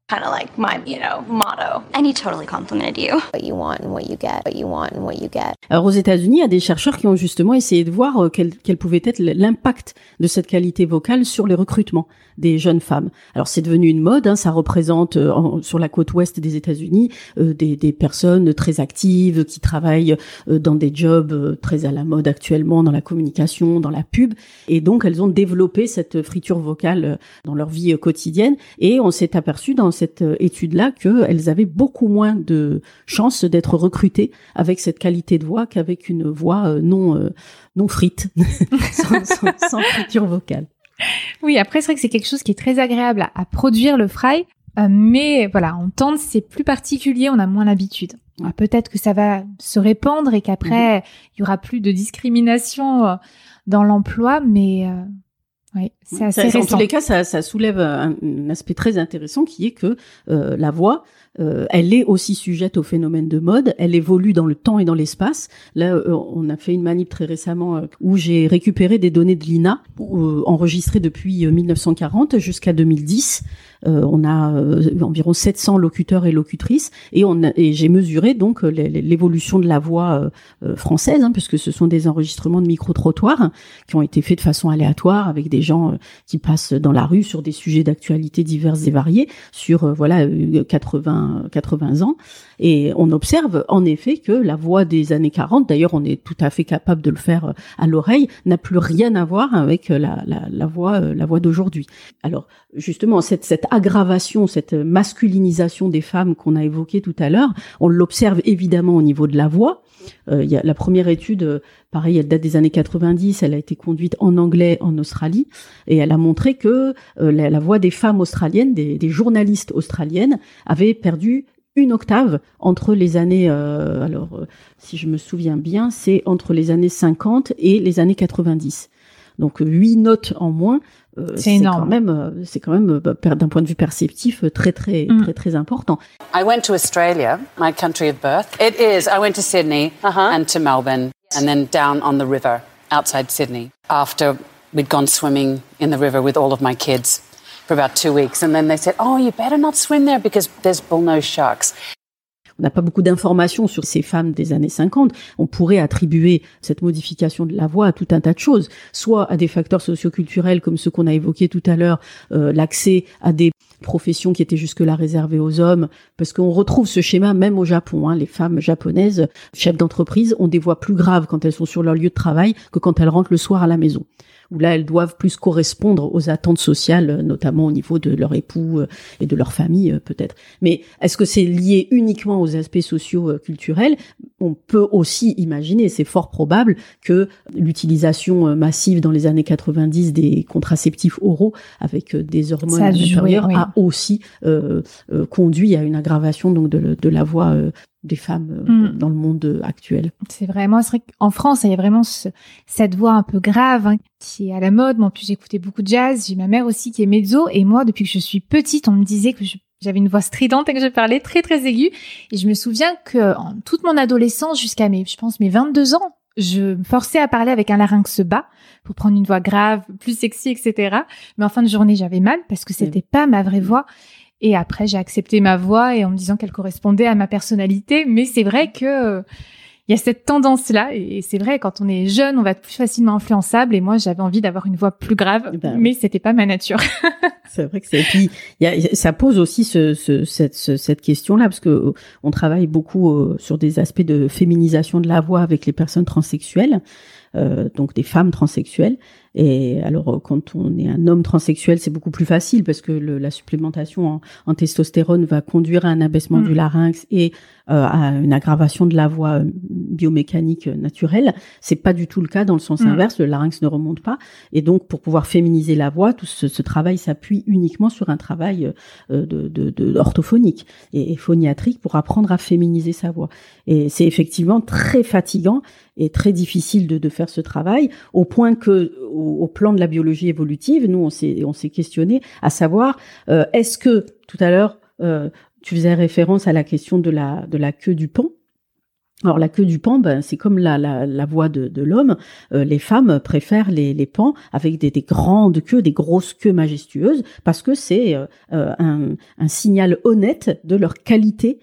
B: kind of like my, you know, motto. And he totally complimented you. What you want and what you get. What you want and what you get. Alors aux États-Unis, il y a des chercheurs qui ont justement essayé de voir euh, quel, quel pouvait être l'impact de cette qualité vocale sur les recrutements des jeunes femmes. Alors c'est devenu une mode, hein, ça représente euh, sur la côte ouest des États-Unis euh, des, des, personnes très actives qui travaillent dans des jobs très à la mode actuellement dans la communication, dans la pub, et donc elles ont développé cette friture vocale dans leur vie quotidienne. Et on s'est aperçu dans cette euh, étude-là qu'elles avaient beaucoup moins de chances d'être recrutées avec cette qualité de voix qu'avec une voix euh, non euh, non frite, sans, sans, friture vocale.
A: Oui, après c'est vrai que c'est quelque chose qui est très agréable à, produire le fry, mais voilà, entendre c'est plus particulier, on a moins l'habitude. Peut-être que ça va se répandre et qu'après mhm. il y aura plus de discrimination dans l'emploi, mais oui, c'est assez.
B: En tous les cas, ça, ça soulève un, aspect très intéressant qui est que euh, la voix, euh, elle est aussi sujette au phénomène de mode. Elle évolue dans le temps et dans l'espace. Là, euh, on a fait une manip très récemment où j'ai récupéré des données de l'INA enregistrées depuis 1940 jusqu'à 2010 euh, on a euh, environ 700 locuteurs et locutrices et j'ai mesuré donc euh, l'évolution de la voix française hein, puisque ce sont des enregistrements de micro trottoirs qui ont été faits de façon aléatoire avec des gens qui passent dans la rue sur des sujets d'actualité diverses et variés sur voilà 80 80 ans et on observe en effet que la voix des années 40 d'ailleurs on est tout à fait capable de le faire à l'oreille n'a plus rien à voir avec la, la, la voix la voix d'aujourd'hui alors justement cette, cette aggravation, cette masculinisation des femmes qu'on a évoquée tout à l'heure, on l'observe évidemment au niveau de la voix. Euh, y a la première étude, euh, pareil, elle date des années 90, elle a été conduite en anglais en Australie, et elle a montré que euh, la, voix des femmes australiennes, des, des journalistes australiennes, avait perdu une octave entre les années, euh, alors euh, si je me souviens bien, c'est entre les années 50 et les années 90. Donc huit notes en moins, euh, c'est quand même, c'est quand même d'un point de vue perceptif très très mm. très très important.
I: I went to Australia, my country of birth. It is. I went to Sydney uh -huh. and to Melbourne, and then down on the river outside Sydney after we'd gone swimming in the river with all of my kids for about two weeks. And then they said, oh, you better not swim there because there's bullnose sharks.
B: On n'a pas beaucoup d'informations sur ces femmes des années 50. On pourrait attribuer cette modification de la voix à tout un tas de choses, soit à des facteurs socioculturels comme ceux qu'on a évoqués tout à l'heure, euh, l'accès à des professions qui étaient jusque-là réservées aux hommes, parce qu'on retrouve ce schéma même au Japon. Hein. Les femmes japonaises, chefs d'entreprise, ont des voix plus graves quand elles sont sur leur lieu de travail que quand elles rentrent le soir à la maison où là elles doivent plus correspondre aux attentes sociales, notamment au niveau de leur époux euh, et de leur famille euh, peut-être. Mais est-ce que c'est lié uniquement aux aspects sociaux euh, culturels? On peut aussi imaginer, c'est fort probable, que l'utilisation massive dans les années 90 des contraceptifs oraux avec des hormones inférieures a aussi conduit à une aggravation donc de, de la voix des femmes euh, mm. dans le monde euh, actuel.
A: C'est vraiment, c'est vrai qu'en France, il y a vraiment cette voix un peu grave hein, qui est à la mode. Moi, en plus, j'écoutais beaucoup de jazz. J'ai ma mère aussi qui est mezzo. Et moi, depuis que je suis petite, on me disait que j'avais une voix stridente et que je parlais très, très aiguë. Et je me souviens que en toute mon adolescence, jusqu'à mes, je pense, mes 22 ans, je me forçais à parler avec un larynx bas pour prendre une voix grave, plus sexy, etc. Mais en fin de journée, j'avais mal parce que c'était pas ma vraie voix. Et après, j'ai accepté ma voix et en me disant qu'elle correspondait à ma personnalité. Mais c'est vrai que il y a cette tendance-là. Et c'est vrai, quand on est jeune, on va être plus facilement influençable. Et moi, j'avais envie d'avoir une voix plus grave, eh ben, mais c'était pas ma nature.
B: c'est vrai que c'est. Et puis, y a, ça pose aussi ce, ce, cette, cette question-là, parce que euh, on travaille beaucoup euh, sur des aspects de féminisation de la voix avec les personnes transsexuelles. Euh, donc des femmes transsexuelles. Et alors, euh, quand on est un homme transsexuel, c'est beaucoup plus facile parce que le, la supplémentation en, testostérone va conduire à un abaissement du mm. larynx et euh, à une aggravation de la voix biomécanique naturelle. C'est pas du tout le cas dans le sens mm. inverse. Le larynx ne remonte pas. Et donc, pour pouvoir féminiser la voix, tout ce, ce travail s'appuie uniquement sur un travail de, de, de, orthophonique et, et phoniatrique pour apprendre à féminiser sa voix. Et c'est effectivement très fatigant et très difficile de, de faire ce travail, au point que, au, plan de la biologie évolutive, nous, on s'est, on s'est questionné à savoir, euh, est-ce que, tout à l'heure, euh, tu faisais référence à la question de la, queue du pan. Alors la queue du pan, ben, c'est comme la, la, voix de, l'homme. Euh, les femmes préfèrent les, les pans avec des, des, grandes queues, des grosses queues majestueuses, parce que c'est un, signal honnête de leur qualité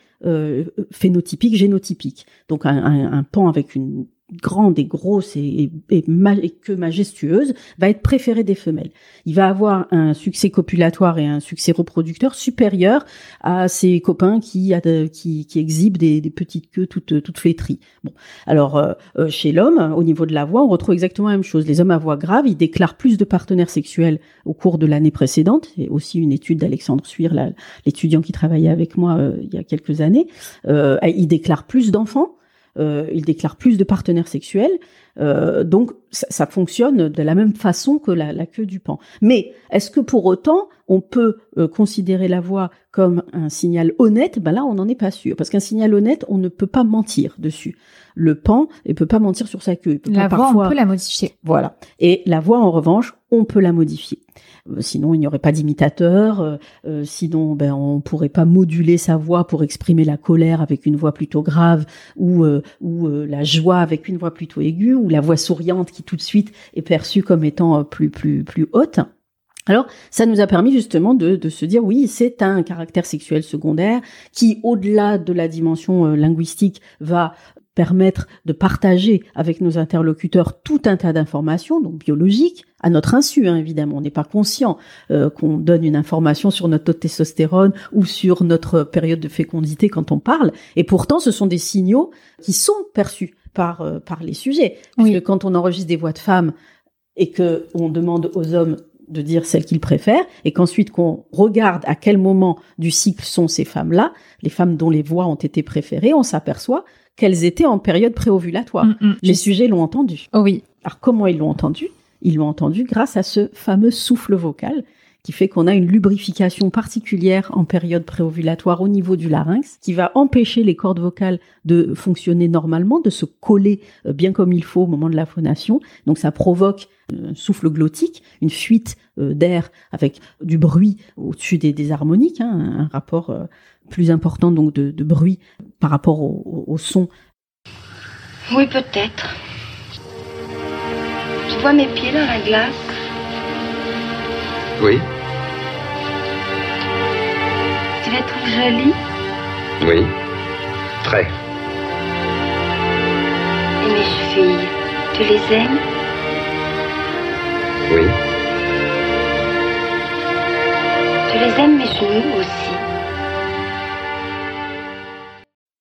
B: phénotypique, génotypique. Donc un pan avec une grande et grosse et, et, que majestueuse va être préférée des femelles. Il va avoir un succès copulatoire et un succès reproducteur supérieur à ses copains qui, qui, qui exhibent des, petites queues toutes, toutes flétries. Bon, alors euh, euh, chez l'homme, au niveau de la voix, on retrouve exactement la même chose. Les hommes à voix grave, ils déclarent plus de partenaires sexuels au cours de l'année précédente. C'est aussi une étude d'Alexandre Suir, l'étudiant qui travaillait avec moi euh, il y a quelques années. Euh, ils déclarent plus d'enfants euh, il déclare plus de partenaires sexuels. Euh, donc ça, fonctionne de la même façon que la, queue du pan. Mais est-ce que pour autant on peut euh, considérer la voix comme un signal honnête? Ben là, on n'en est pas sûr, parce qu'un signal honnête, on ne peut pas mentir dessus. Le pan, il peut pas mentir sur sa queue.
A: la voix, on peut la modifier.
B: Voilà. Et la voix, en revanche, on peut la modifier. Euh, sinon, il n'y aurait pas d'imitateur. Euh, euh, sinon, ben, on pourrait pas moduler sa voix pour exprimer la colère avec une voix plutôt grave ou, ou la joie avec une voix plutôt aiguë ou la voix souriante qui tout de suite est perçue comme étant plus plus plus haute. Alors, ça nous a permis justement de, de se dire, oui, c'est un caractère sexuel secondaire qui, au-delà de la dimension linguistique, va permettre de partager avec nos interlocuteurs tout un tas d'informations, donc biologiques, à notre insu, hein, évidemment. On n'est pas conscient euh, qu'on donne une information sur notre taux de testostérone ou sur notre période de fécondité quand on parle. Et pourtant, ce sont des signaux qui sont perçus par, euh, par les sujets. Puisque quand on enregistre des voix de femmes et que on demande aux hommes de dire celles qu'il préfère, et qu'ensuite qu'on regarde à quel moment du cycle sont ces femmes-là, les femmes dont les voix ont été préférées, on s'aperçoit qu'elles étaient en période préovulatoire.
A: Mm, mm.
B: Les sujets l'ont entendu.
A: Oh oui.
B: Alors comment ils l'ont entendu? Ils l'ont entendu grâce à ce fameux souffle vocal qui fait qu'on a une lubrification particulière en période préovulatoire au niveau du larynx, qui va empêcher les cordes vocales de fonctionner normalement, de se coller euh, bien comme il faut au moment de la phonation. Donc ça provoque un souffle glottique, une fuite euh, d'air avec du bruit au-dessus des, des harmoniques, hein, un rapport euh, plus important donc de, de bruit par rapport au, son.
J: Oui, peut-être. Je vois mes pieds dans la glace.
K: Oui,
J: Tu les trouves jolis
K: oui. Très.
J: Et mes chevilles, tu les aimes?
K: Oui.
J: Tu les aimes mes genoux aussi?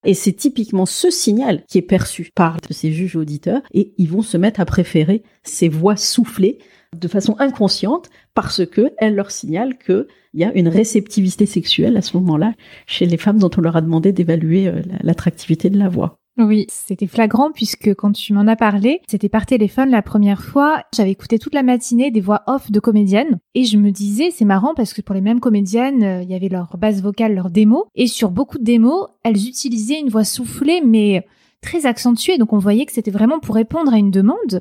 B: Et c'est typiquement ce signal qui est perçu par ces juges auditeurs et ils vont se mettre à préférer ces voix soufflées de façon inconsciente parce que elles leur signalent qu'il y a une réceptivité sexuelle à ce moment-là chez les femmes dont on leur a demandé d'évaluer euh, la- l'attractivité de la voix.
A: Oui, c'était flagrant puisque quand tu m'en as parlé, c'était par téléphone la première fois. J'avais écouté toute la matinée des voix off de comédiennes et je me disais, c'est marrant parce que pour les mêmes comédiennes, euh, il y avait leur base vocale, leur démo et sur beaucoup de démos, elles utilisaient une voix soufflée mais très accentuée. Donc on voyait que c'était vraiment pour répondre à une demande.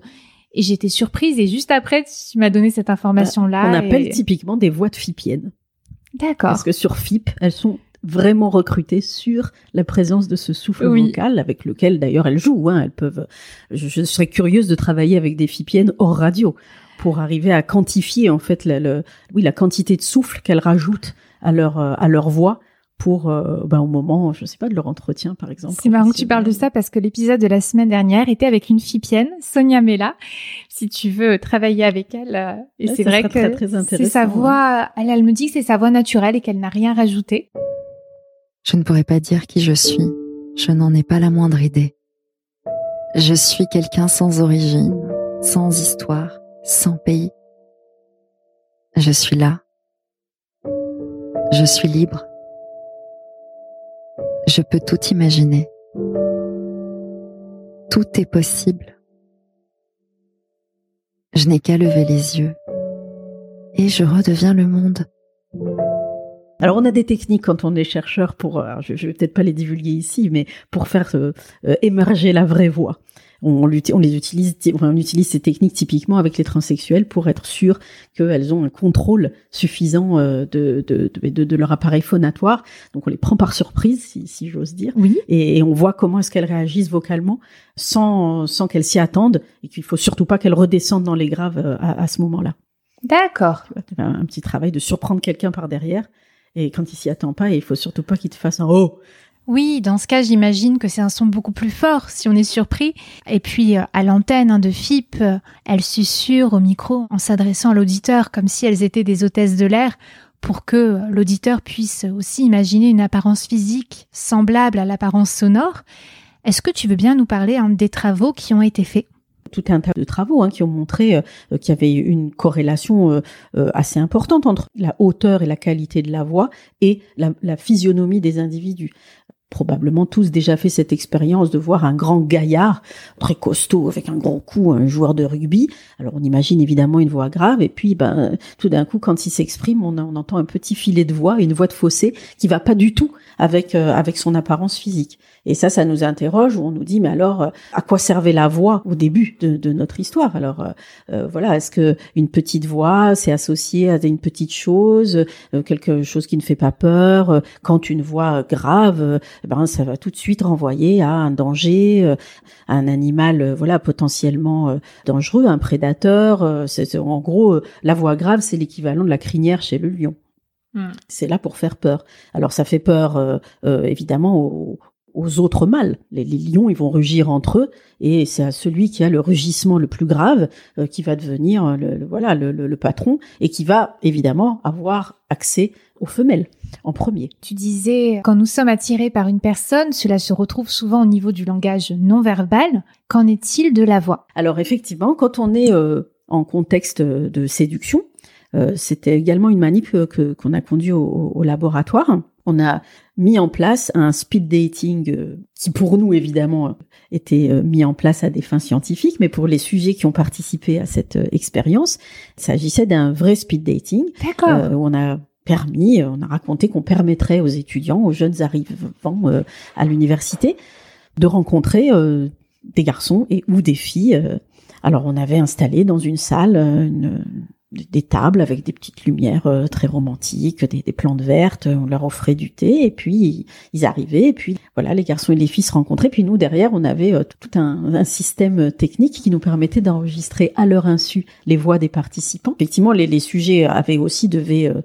A: Et j'étais surprise et juste après, tu m'as donné cette information-là.
B: on appelle
A: et-
B: typiquement des voix de fipiennes.
A: D'accord.
B: Parce que sur FIP, elles sont vraiment recrutées sur la présence de ce souffle
A: Oui.
B: vocal avec lequel d'ailleurs elles jouent. Hein, elles peuvent. Je, je serais curieuse de travailler avec des fipiennes hors radio pour arriver à quantifier en fait la, le, oui la quantité de souffle qu'elles rajoutent à leur euh, à leur voix pour euh, ben, au moment je sais pas de leur entretien par exemple.
A: C'est marrant que tu parles de ça parce que l'épisode de la semaine dernière était avec une fipienne, Sonia Mella. Si tu veux travailler avec elle, euh, et
B: Ouais,
A: c'est vrai que c'est sa
B: ouais.
A: voix. Elle, elle me dit que c'est sa voix naturelle et qu'elle n'a rien rajouté.
L: Je ne pourrais pas dire qui je suis. Je n'en ai pas la moindre idée. Je suis quelqu'un sans origine, sans histoire, sans pays. Je suis là. Je suis libre. Je peux tout imaginer. Tout est possible. Je n'ai qu'à lever les yeux et je redeviens le monde.
B: Alors on a des techniques quand on est chercheur pour, alors, je, je vais peut-être pas les divulguer ici, mais pour faire euh, euh, émerger la vraie voix. On, les utilise, on utilise ces techniques typiquement avec les transsexuels pour être sûr qu'elles ont un contrôle suffisant euh, de, de, de, de- de leur appareil phonatoire. Donc on les prend par surprise, si, si j'ose dire,
A: Oui.
B: et, et on voit comment est-ce qu'elles réagissent vocalement sans, sans qu'elles s'y attendent et qu'il faut surtout pas qu'elles redescendent dans les graves euh, à, à ce moment-là.
A: D'accord.
B: Un petit travail de surprendre quelqu'un par derrière. Et quand il s'y attend pas, il faut surtout pas qu'il te fasse un oh.
A: Oui, dans ce cas, j'imagine que c'est un son beaucoup plus fort si on est surpris. Et puis, euh, à l'antenne hein, de FIP, euh, elles susurrent au micro en s'adressant à l'auditeur comme si elles étaient des hôtesses de l'air pour que euh, l'auditeur puisse aussi imaginer une apparence physique semblable à l'apparence sonore. Est-ce que tu veux bien nous parler hein, des travaux qui ont été faits?
B: Tout un tas de travaux hein, qui ont montré euh, qu'il y avait une corrélation euh, euh, assez importante entre la hauteur et la qualité de la voix et la, la physionomie des individus. Probablement tous déjà fait cette expérience de voir un grand gaillard très costaud avec un gros cou, un joueur de rugby. Alors on imagine évidemment une voix grave et puis ben tout d'un coup quand il s'exprime on, entend un petit filet de voix, une voix de fossé qui va pas du tout avec euh, avec son apparence physique. Et ça, ça nous interroge où on nous dit mais alors euh, à quoi servait la voix au début de, notre histoire? Alors euh, euh, voilà, est-ce que une petite voix c'est associé à une petite chose, quelque chose qui ne fait pas peur? Quand une voix grave, ben ça va tout de suite renvoyer à un danger, euh, à un animal euh, voilà potentiellement euh, dangereux, un prédateur. euh, c'est en gros euh, la voix grave c'est l'équivalent de la crinière chez le lion. C'est là pour faire peur. Alors ça fait peur euh, euh, évidemment aux, aux autres mâles. Les, les lions, ils vont rugir entre eux, et c'est à celui qui a le rugissement le plus grave euh, qui va devenir euh, le, le- voilà le, le- le patron et qui va évidemment avoir accès aux femelles en premier.
A: Tu disais, quand nous sommes attirés par une personne, cela se retrouve souvent au niveau du langage non verbal. Qu'en est-il de la voix?
B: Alors effectivement, quand on est euh, en contexte de séduction, Euh, C'était également une manip que qu'on a conduit au, au, laboratoire. On a mis en place un speed dating euh, qui pour nous évidemment était euh, mis en place à des fins scientifiques, mais pour les sujets qui ont participé à cette euh, expérience, il s'agissait d'un vrai speed dating.
A: D'accord.
B: où on a permis, on a raconté qu'on permettrait aux étudiants, aux jeunes arrivants à l'université, de rencontrer des garçons et ou des filles. Alors on avait installé dans une salle une, des tables avec des petites lumières euh, très romantiques, des, plantes vertes, on leur offrait du thé et puis ils arrivaient et puis voilà les garçons et les filles se rencontraient puis nous derrière on avait euh, tout un, système technique qui nous permettait d'enregistrer à leur insu les voix des participants. Effectivement les, sujets avaient aussi devaient euh,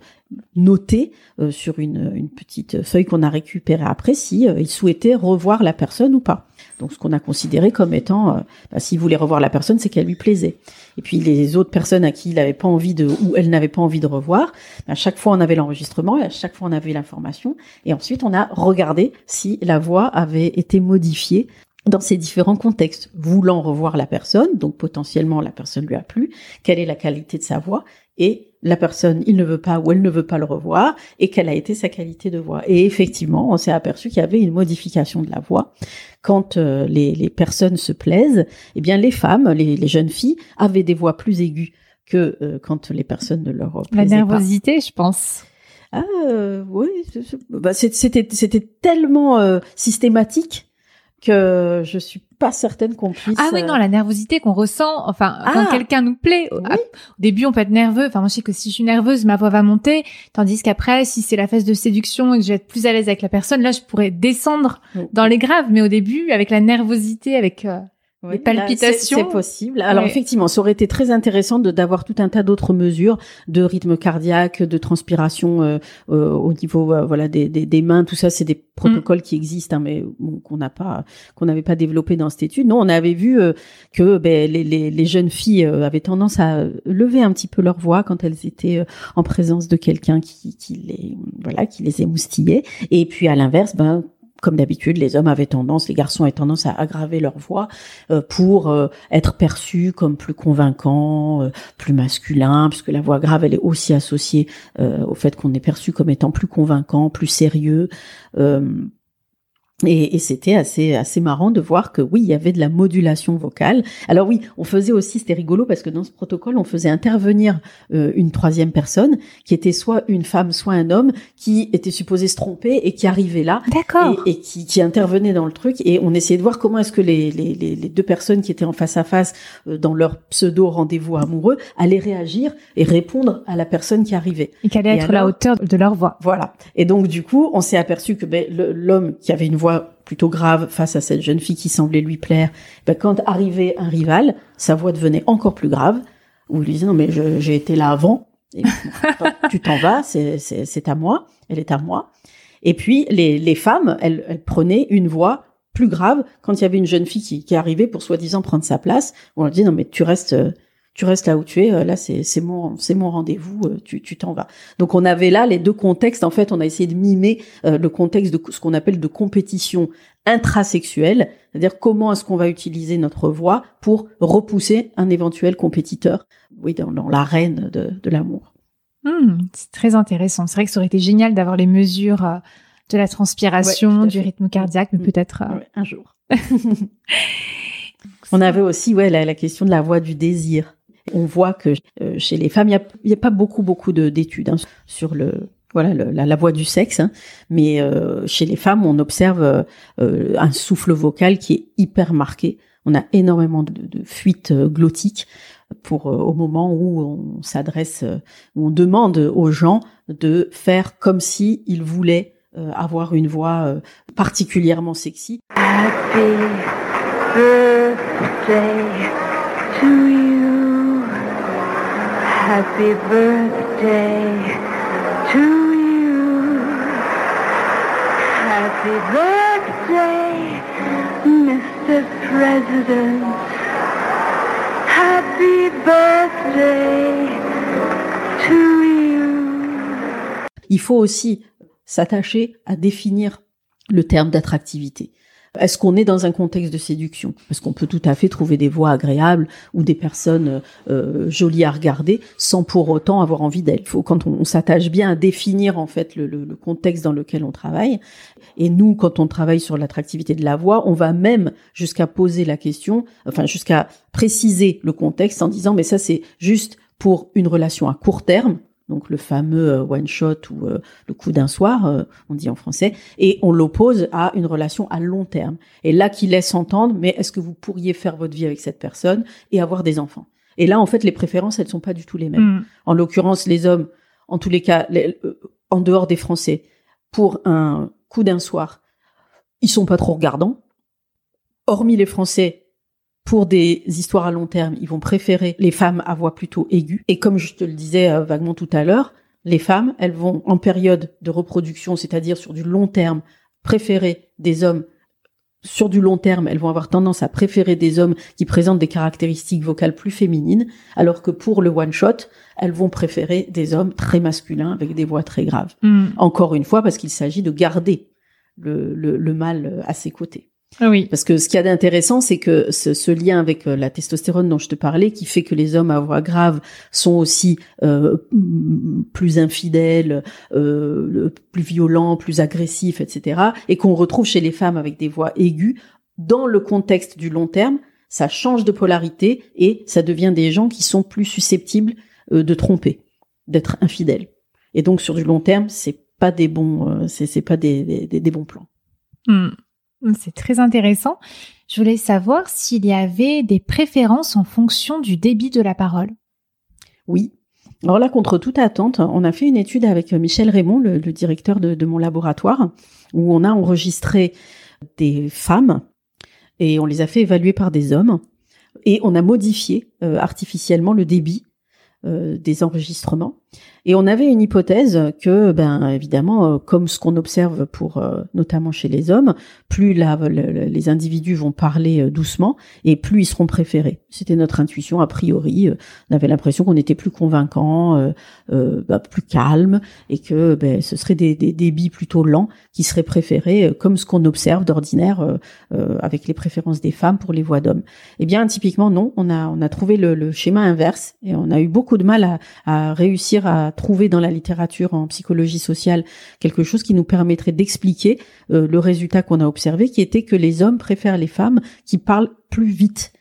B: noter sur une, petite feuille qu'on a récupérée après si ils souhaitaient revoir la personne ou pas. Donc ce qu'on a considéré comme étant, euh, bah, s'il voulait revoir la personne, c'est qu'elle lui plaisait. Et puis les autres personnes à qui il n'avait pas envie de, ou elle n'avait pas envie de revoir, à chaque fois on avait l'enregistrement, à chaque fois on avait l'information, et ensuite on a regardé si la voix avait été modifiée dans ces différents contextes, voulant revoir la personne, donc potentiellement la personne lui a plu, quelle est la qualité de sa voix, et la personne, il ne veut pas ou elle ne veut pas le revoir, et quelle a été sa qualité de voix. Et effectivement, on s'est aperçu qu'il y avait une modification de la voix. Quand euh, les, les, personnes se plaisent, eh bien les femmes, les, les jeunes filles, avaient des voix plus aiguës que euh, quand les personnes ne leur plaisaient
A: La nervosité, je pense.
B: Ah euh, oui, bah, c'était c'était tellement euh, systématique que je suis pas certaine qu'on puisse.
A: Ah oui, non, la nervosité qu'on ressent, enfin, quand
B: Ah.
A: quelqu'un nous plaît,
B: Oui.
A: au début, on peut être nerveux. Enfin, moi, je sais que si je suis nerveuse, ma voix va monter. Tandis qu'après, si c'est la phase de séduction et que je vais être plus à l'aise avec la personne, là, je pourrais descendre
B: Oui.
A: dans les graves. Mais au début, avec la nervosité, avec euh,
B: Oui,
A: les
B: là,
A: palpitations.
B: c'est- possible. Alors
A: Ouais.
B: effectivement, ça aurait été très intéressant de d'avoir tout un tas d'autres mesures de rythme cardiaque, de transpiration euh, euh, au niveau euh, voilà des, des, des mains, tout ça, c'est des
A: Mm.
B: protocoles qui existent, hein, mais bon, qu'on n'a pas qu'on n'avait pas développé dans cette étude. Non, on avait vu euh, que ben, les, les, les jeunes filles euh, avaient tendance à lever un petit peu leur voix quand elles étaient euh, en présence de quelqu'un qui, qui les voilà qui les émoustillait. Et puis à l'inverse, ben comme d'habitude, les hommes avaient tendance, les garçons avaient tendance à aggraver leur voix euh, pour euh, être perçus comme plus convaincants, euh, plus masculins, puisque la voix grave, elle est aussi associée euh, au fait qu'on est perçu comme étant plus convaincant, plus sérieux. Et, et c'était assez assez marrant de voir que oui, il y avait de la modulation vocale. Alors oui, on faisait aussi, c'était rigolo parce que dans ce protocole, on faisait intervenir euh, une troisième personne qui était soit une femme, soit un homme, qui était supposé se tromper et qui arrivait là
A: D'accord.
B: et, et qui, qui intervenait dans le truc et on essayait de voir comment est-ce que les, les, les, deux personnes qui étaient en face à face euh, dans leur pseudo rendez-vous amoureux allaient réagir et répondre à la personne qui arrivait.
A: Et qu'elle allait
B: Et
A: être la hauteur de leur voix.
B: Voilà. Et donc du coup, on s'est aperçu que ben, l'homme qui avait une voix plutôt grave face à cette jeune fille qui semblait lui plaire, ben, quand arrivait un rival, sa voix devenait encore plus grave. Où il lui disait non mais j'ai été là avant. Et, tu t'en vas, c'est à moi, elle est à moi. Et puis les, femmes, elles, prenaient une voix plus grave quand il y avait une jeune fille qui, qui arrivait pour soi-disant prendre sa place. On leur dit non mais tu restes, euh, tu restes là où tu es. euh, Là c'est mon c'est mon rendez-vous. euh, Tu tu t'en vas. Donc on avait là les deux contextes. En fait, on a essayé de mimer euh, le contexte de ce qu'on appelle de compétition intrasexuelle, c'est-à-dire comment est-ce qu'on va utiliser notre voix pour repousser un éventuel compétiteur, oui, dans, dans l'arène de, de l'amour.
A: Hmm, c'est très intéressant. C'est vrai que ça aurait été génial d'avoir les mesures de la transpiration,
B: Ouais,
A: du rythme cardiaque, mais
B: Mm.
A: peut-être. euh,
B: Ouais, un jour. on avait aussi ouais la, la question de la voix du désir. On voit que euh, chez les femmes, il y a, pas beaucoup beaucoup de- d'études hein, sur le voilà la, voix du sexe, hein. mais euh, chez les femmes, on observe euh, un souffle vocal qui est hyper marqué. On a énormément de, fuites glottiques pour au moment où on s'adresse, où on demande aux gens de faire comme si ils voulaient avoir une voix particulièrement sexy.
J: You. Happy birthday to you. Happy birthday, Mr. President. Happy birthday to you.
B: Il faut aussi s'attacher à définir le terme d'attractivité. Est-ce qu'on est dans un contexte de séduction? Parce qu'on peut tout à fait trouver des voix agréables ou des personnes euh, jolies à regarder sans pour autant avoir envie d'elles? Faut quand on, s'attache bien à définir en fait le, le, contexte dans lequel on travaille. Et nous, quand on travaille sur l'attractivité de la voix, on va même jusqu'à poser la question, enfin jusqu'à préciser le contexte en disant mais ça c'est juste pour une relation à court terme donc le fameux euh, one shot ou euh, le coup d'un soir, euh, on dit en français, et on l'oppose à une relation à long terme. Et là, qui laisse entendre, mais est-ce que vous pourriez faire votre vie avec cette personne et avoir des enfants? Et là, en fait, les préférences, elles sont pas du tout les mêmes. Mm. En l'occurrence, les hommes, en tous les cas, en dehors des Français, pour un coup d'un soir, ils sont pas trop regardants. Hormis les Français, pour des histoires à long terme, ils vont préférer les femmes à voix plutôt aiguë. Et comme je te le disais euh, vaguement tout à l'heure, les femmes, elles vont en période de reproduction, c'est-à-dire sur du long terme, préférer des hommes sur du long terme, elles vont avoir tendance à préférer des hommes qui présentent des caractéristiques vocales plus féminines, alors que pour le one shot, elles vont préférer des hommes très masculins avec des voix très graves. Mm. Encore une fois, parce qu'il s'agit de garder le, le, le mâle à ses côtés.
A: Ah oui.
B: Parce que ce qu'il y a d'intéressant, c'est que ce, lien avec euh, la testostérone dont je te parlais, qui fait que les hommes à voix grave sont aussi euh, plus infidèles, euh, plus violents, plus agressifs, etc., et qu'on retrouve chez les femmes avec des voix aiguës, dans le contexte du long terme, ça change de polarité et ça devient des gens qui sont plus susceptibles de tromper, d'être infidèles. Et donc sur du long terme, c'est pas des bons, c'est pas des, des, bons plans.
A: Hmm. C'est très intéressant. Je voulais savoir s'il y avait des préférences en fonction du débit de la parole.
B: Oui. Alors là, contre toute attente, on a fait une étude avec Michel Raymond, le, directeur de, mon laboratoire, où on a enregistré des femmes et on les a fait évaluer par des hommes et on a modifié euh, artificiellement le débit euh, des enregistrements. Et on avait une hypothèse que, ben évidemment, euh, comme ce qu'on observe pour euh, notamment chez les hommes, plus les individus vont parler euh, doucement et plus ils seront préférés. C'était notre intuition a priori. on avait l'impression qu'on était plus convaincant, bah, plus calme, et que ben, ce serait des, des, débits plutôt lents qui seraient préférés, comme ce qu'on observe d'ordinaire avec les préférences des femmes pour les voix d'hommes. Eh bien, typiquement non. On a on a trouvé le, le, schéma inverse et on a eu beaucoup de mal à, à réussir à trouver dans la littérature en psychologie sociale quelque chose qui nous permettrait d'expliquer euh, le résultat qu'on a observé, qui était que les hommes préfèrent les femmes qui parlent plus vite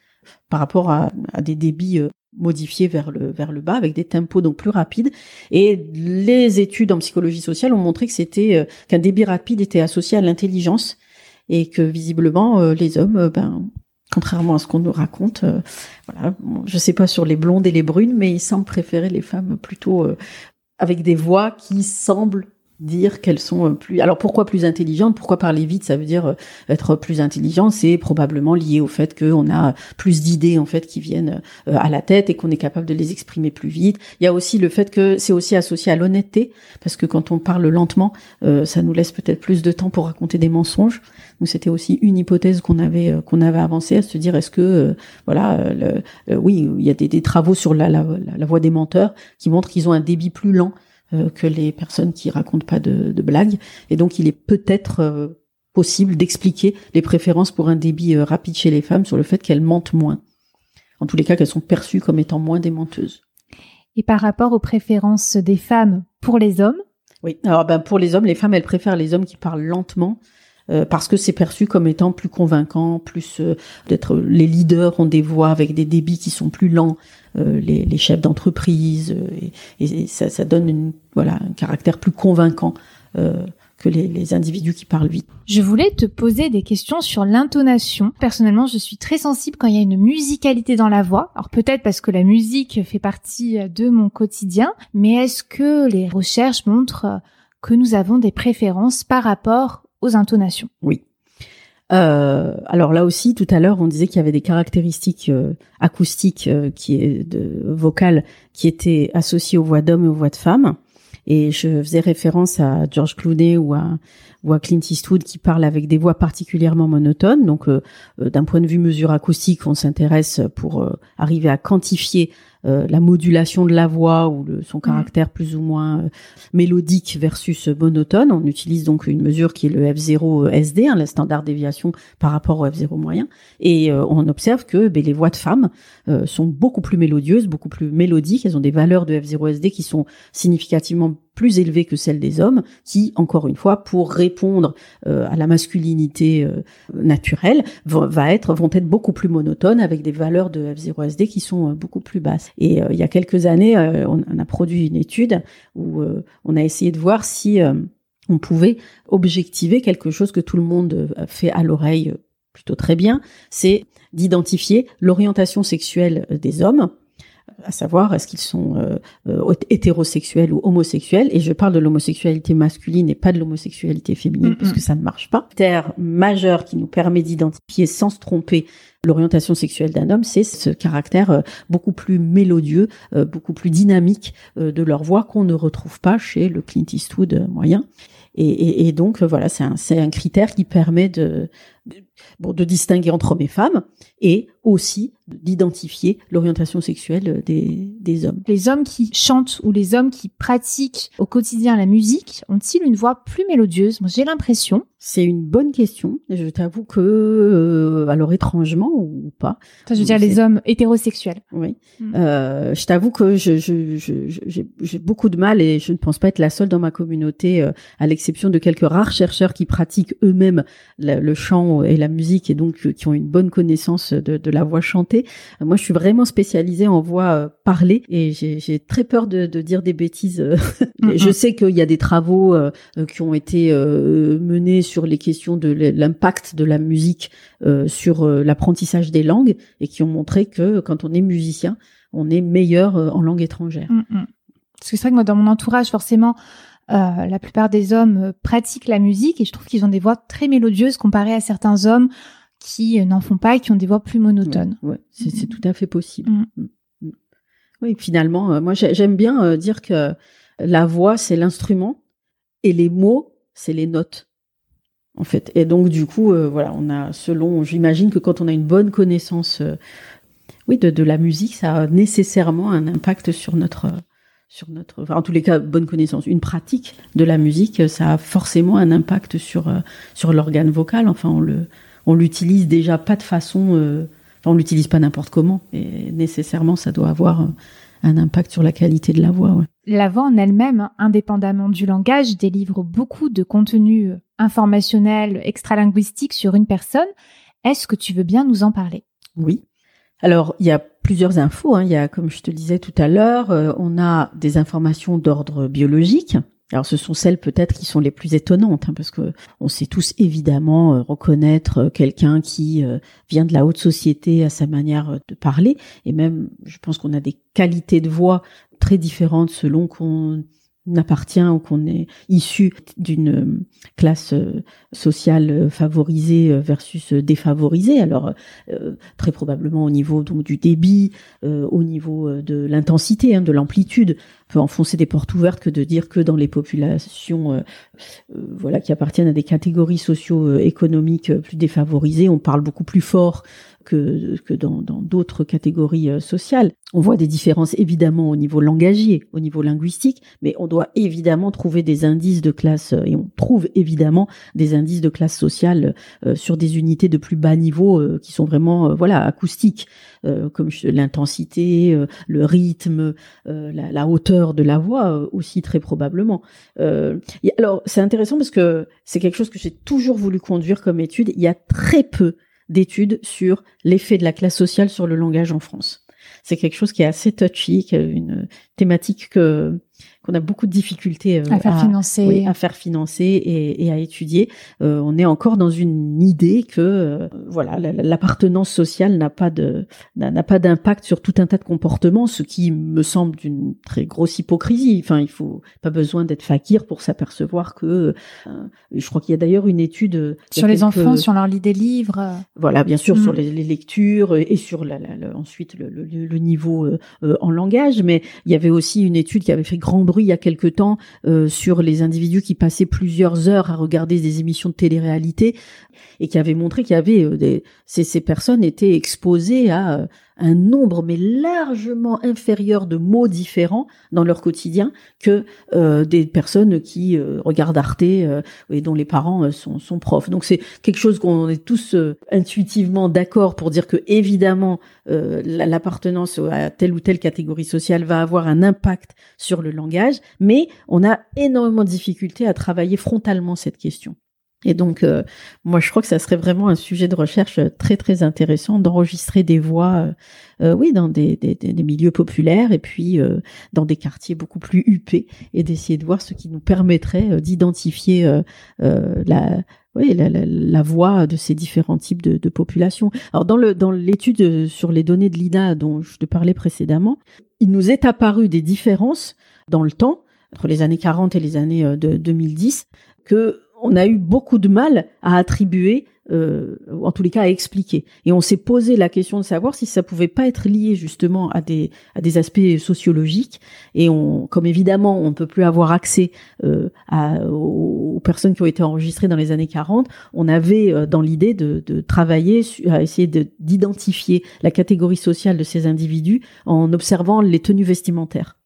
B: par rapport à, des débits euh, modifiés vers le bas avec des tempos donc plus rapides. Et les études en psychologie sociale ont montré que c'était euh, qu'un débit rapide était associé à l'intelligence et que visiblement les hommes ben contrairement à ce qu'on nous raconte. Euh, voilà, je sais pas sur les blondes et les brunes, mais ils semblent préférer les femmes plutôt euh, avec des voix qui semblent dire qu'elles sont euh, plus. Alors pourquoi plus intelligentes? Pourquoi parler vite? Ça veut dire euh, être plus intelligent. C'est probablement lié au fait qu'on a plus d'idées en fait qui viennent euh, à la tête et qu'on est capable de les exprimer plus vite. Il y a aussi le fait que c'est aussi associé à l'honnêteté parce que quand on parle lentement, ça nous laisse peut-être plus de temps pour raconter des mensonges. Donc c'était aussi une hypothèse qu'on avait qu'on avait avancée à se dire est-ce que voilà oui il y a des, travaux sur la, la, la voix des menteurs qui montrent qu'ils ont un débit plus lent que les personnes qui racontent pas de, de blagues. Et donc, il est peut-être euh, possible d'expliquer les préférences pour un débit euh, rapide chez les femmes sur le fait qu'elles mentent moins. En tous les cas, qu'elles sont perçues comme étant moins des menteuses.
A: Et par rapport aux préférences des femmes pour les hommes?
B: Oui, alors ben, pour les hommes, les femmes, elles préfèrent les hommes qui parlent lentement parce que c'est perçu comme étant plus convaincant, plus d'être les leaders ont des voix avec des débits qui sont plus lents, euh, les, chefs d'entreprise, euh, et, ça, ça, donne une, voilà, un caractère plus convaincant euh, que les, les, individus qui parlent vite.
A: Je voulais te poser des questions sur l'intonation. Personnellement, je suis très sensible quand il y a une musicalité dans la voix. Alors peut-être parce que la musique fait partie de mon quotidien, mais est-ce que les recherches montrent que nous avons des préférences par rapport aux intonations
B: Oui. Euh, alors là aussi, tout à l'heure, on disait qu'il y avait des caractéristiques euh, acoustiques euh, qui de vocales qui étaient associées aux voix d'hommes et aux voix de femmes. Et je faisais référence à George Clooney ou à, ou à Clint Eastwood qui parlent avec des voix particulièrement monotones. Donc, d'un point de vue mesure acoustique, on s'intéresse pour arriver à quantifier la modulation de la voix ou le, son caractère plus ou moins mélodique versus monotone. On utilise donc une mesure qui est le F0 SD, hein, la standard déviation par rapport au F0 moyen, et on observe que ben, les voix de femmes sont beaucoup plus mélodieuses, beaucoup plus mélodiques. Elles ont des valeurs de F0 SD qui sont significativement plus élevées que celles des hommes, qui, encore une fois, pour répondre à la masculinité naturelle, va être, vont être beaucoup plus monotones avec des valeurs de F0SD qui sont beaucoup plus basses. Et il y a quelques années, on, a produit une étude où on a essayé de voir si on pouvait objectiver quelque chose que tout le monde fait à l'oreille plutôt très bien, c'est d'identifier l'orientation sexuelle des hommes à savoir est-ce qu'ils sont euh, euh, hétérosexuels ou homosexuels? Et je parle de l'homosexualité masculine et pas de l'homosexualité féminine, puisque ça ne marche pas. Terre majeur qui nous permet d'identifier sans se tromper l'orientation sexuelle d'un homme, c'est ce caractère euh, beaucoup plus mélodieux, beaucoup plus dynamique de leur voix qu'on ne retrouve pas chez le Clint Eastwood moyen. Et, et, donc voilà, c'est un, un, critère qui permet de, bon, de distinguer entre hommes et femmes et aussi d'identifier l'orientation sexuelle des, des hommes.
A: Les hommes qui chantent ou les hommes qui pratiquent au quotidien la musique ont-ils une voix plus mélodieuse? Moi, j'ai l'impression.
B: C'est une bonne question. Je t'avoue que, euh, alors étrangement ou pas.
A: je veux dire les hommes hétérosexuels.
B: Oui. Mm. Euh, je t'avoue que j'ai je, je, beaucoup de mal et je ne pense pas être la seule dans ma communauté, euh, à l'exception de quelques rares chercheurs qui pratiquent eux-mêmes le chant et la musique et donc euh, qui ont une bonne connaissance de, de la voix chantée. Moi, je suis vraiment spécialisée en voix euh, parlée et j'ai très peur de, de, dire des bêtises. je sais qu'il y a des travaux euh, qui ont été menés sur les questions de l'impact de la musique sur l'apprentissage des langues et qui ont montré que quand on est musicien, on est meilleur en langue étrangère.
A: Parce que c'est vrai que moi, dans mon entourage, forcément, euh, la plupart des hommes euh, pratiquent la musique et je trouve qu'ils ont des voix très mélodieuses comparées à certains hommes qui euh, n'en font pas et qui ont des voix plus monotones.
B: Ouais, c'est tout à fait possible. Mm. Mm. Mm. Oui, finalement, moi j'aime bien dire que la voix c'est l'instrument et les mots c'est les notes. En fait, et donc du coup, voilà, on a selon, j'imagine que quand on a une bonne connaissance, oui, de, de la musique, ça a nécessairement un impact sur notre sur notre, enfin, en tous les cas, bonne connaissance, une pratique de la musique, ça a forcément un impact sur euh, sur l'organe vocal. Enfin, on le on l'utilise déjà pas de façon, euh, enfin, on l'utilise pas n'importe comment, et nécessairement, ça doit avoir euh, un impact sur la qualité de la voix. Ouais.
A: La voix en elle-même, indépendamment du langage, délivre beaucoup de contenu informationnel, extralinguistique sur une personne. Est-ce que tu veux bien nous en parler?
B: Oui. Alors, il y a plusieurs infos. Hein. Il y a, comme je te disais tout à l'heure, euh, on a des informations d'ordre biologique. Alors, ce sont celles peut-être qui sont les plus étonnantes, hein, parce que on sait tous évidemment euh, reconnaître euh, quelqu'un qui vient de la haute société à sa manière de parler, et même, je pense qu'on a des qualités de voix très différentes selon qu'on appartient ou qu'on est issu d'une euh, classe euh, sociale euh, favorisée versus défavorisée. Alors très probablement au niveau donc du débit, au niveau de l'intensité, hein, de l'amplitude, peut enfoncer des portes ouvertes que de dire que dans les populations, voilà, qui appartiennent à des catégories socio-économiques plus défavorisées, on parle beaucoup plus fort que, que dans d'autres catégories euh, sociales. On voit des différences évidemment au niveau langagier, au niveau linguistique, mais on doit évidemment trouver des indices de classe, euh, et on trouve évidemment des indices de classe sociale euh, sur des unités de plus bas niveau qui sont vraiment voilà acoustiques, comme l'intensité, le rythme, la, la, hauteur de la voix aussi très probablement. alors c'est intéressant parce que c'est quelque chose que j'ai toujours voulu conduire comme étude. Il y a très peu d'études sur l'effet de la classe sociale sur le langage en France. C'est quelque chose qui est assez touchy, une thématique que qu'on a beaucoup de difficultés
A: euh, à faire financer,
B: à faire financer et, et à étudier. Euh, on est encore dans une idée que euh, voilà l'appartenance sociale n'a pas de n'a pas d'impact sur tout un tas de comportements, ce qui me semble d'une très grosse hypocrisie. Enfin, il faut pas besoin d'être fakir pour s'apercevoir que je crois qu'il y a d'ailleurs une étude
A: sur les enfants, sur leur lit des livres.
B: Voilà, bien sûr, sur mm. les, lectures et sur la, ensuite le, le, le niveau en langage, mais il y avait aussi une étude qui avait fait grand bruit il y a quelque temps euh, sur les individus qui passaient plusieurs heures à regarder des émissions de télé-réalité et qui avait montré qu'il y avait euh, des ces, ces personnes étaient exposées à un nombre mais largement inférieur de mots différents dans leur quotidien que euh, des personnes qui euh, regardent Arte euh, et dont les parents sont, sont, profs. Donc c'est quelque chose qu'on est tous intuitivement d'accord pour dire que évidemment l'appartenance à telle ou telle catégorie sociale va avoir un impact sur le langage, mais on a énormément de difficultés à travailler frontalement cette question. Et donc, euh, moi, je crois que ça serait vraiment un sujet de recherche très très intéressant d'enregistrer des voix, euh, euh, oui, dans des, des, des, milieux populaires et puis dans des quartiers beaucoup plus huppés et d'essayer de voir ce qui nous permettrait d'identifier la, oui, la, la, la, voix de ces différents types de, de populations. Alors, dans le dans l'étude sur les données de l'INA dont je te parlais précédemment, il nous est apparu des différences dans le temps entre les années 40 et les années de 2010 que on a eu beaucoup de mal à attribuer, euh, en tous les cas à expliquer. Et on s'est posé la question de savoir si ça pouvait pas être lié justement à des à des aspects sociologiques. Et on, comme évidemment, on ne peut plus avoir accès euh, aux, personnes qui ont été enregistrées dans les années 40, on avait euh, dans l'idée de, de, travailler à essayer d'identifier la catégorie sociale de ces individus en observant les tenues vestimentaires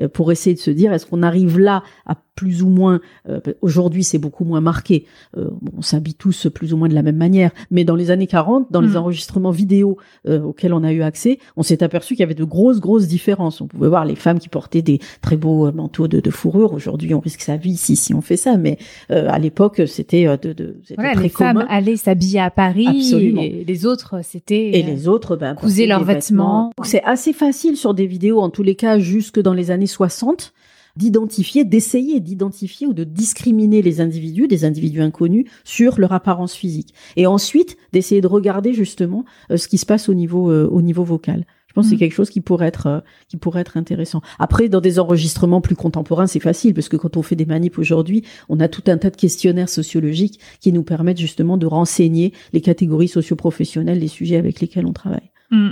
B: euh, pour essayer de se dire est-ce qu'on arrive là à plus ou moins, euh, aujourd'hui c'est beaucoup moins marqué, euh, on s'habille tous plus ou moins de la même manière, mais dans les années 40, dans les mm. enregistrements vidéo euh, auxquels on a eu accès, on s'est aperçu qu'il y avait de grosses, grosses différences. On pouvait voir les femmes qui portaient des très beaux manteaux de, de fourrure, aujourd'hui on risque sa vie si, si on fait ça, mais à l'époque c'était de, de
A: voilà, les femmes allaient s'habiller à Paris, Absolument. et les autres c'était...
B: Et les autres, ben,
A: cousaient leurs vêtements.
B: vêtements. C'est assez facile sur des vidéos, en tous les cas, jusque dans les années 60, d'identifier, d'essayer d'identifier ou de discriminer les individus, des individus inconnus, sur leur apparence physique. Et ensuite, d'essayer de regarder justement euh, ce qui se passe au niveau, euh, au niveau vocal. Je pense que c'est mmh. quelque chose qui pourrait être euh, qui pourrait être intéressant. Après, dans des enregistrements plus contemporains, c'est facile parce que quand on fait des manips aujourd'hui, on a tout un tas de questionnaires sociologiques qui nous permettent justement de renseigner les catégories socioprofessionnelles des sujets avec lesquels on travaille.
A: Mmh.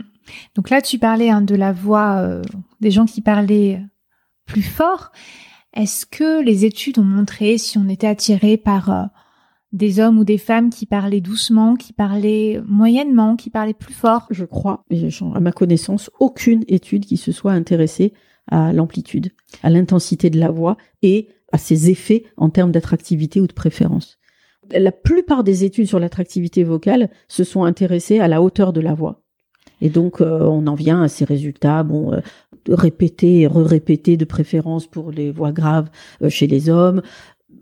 A: Donc là, tu parlais hein, de la voix des gens qui parlaient plus fort. Est-ce que les études ont montré si on était attiré par euh, des hommes ou des femmes qui parlaient doucement, qui parlaient moyennement, qui parlaient plus fort?
B: Je crois, à ma connaissance, aucune étude qui se soit intéressée à l'amplitude, à l'intensité de la voix et à ses effets en termes d'attractivité ou de préférence. La plupart des études sur l'attractivité vocale se sont intéressées à la hauteur de la voix. Et donc, euh, on en vient à ces résultats, bon, euh, répétés et re-répétés de préférence pour les voix graves euh, chez les hommes,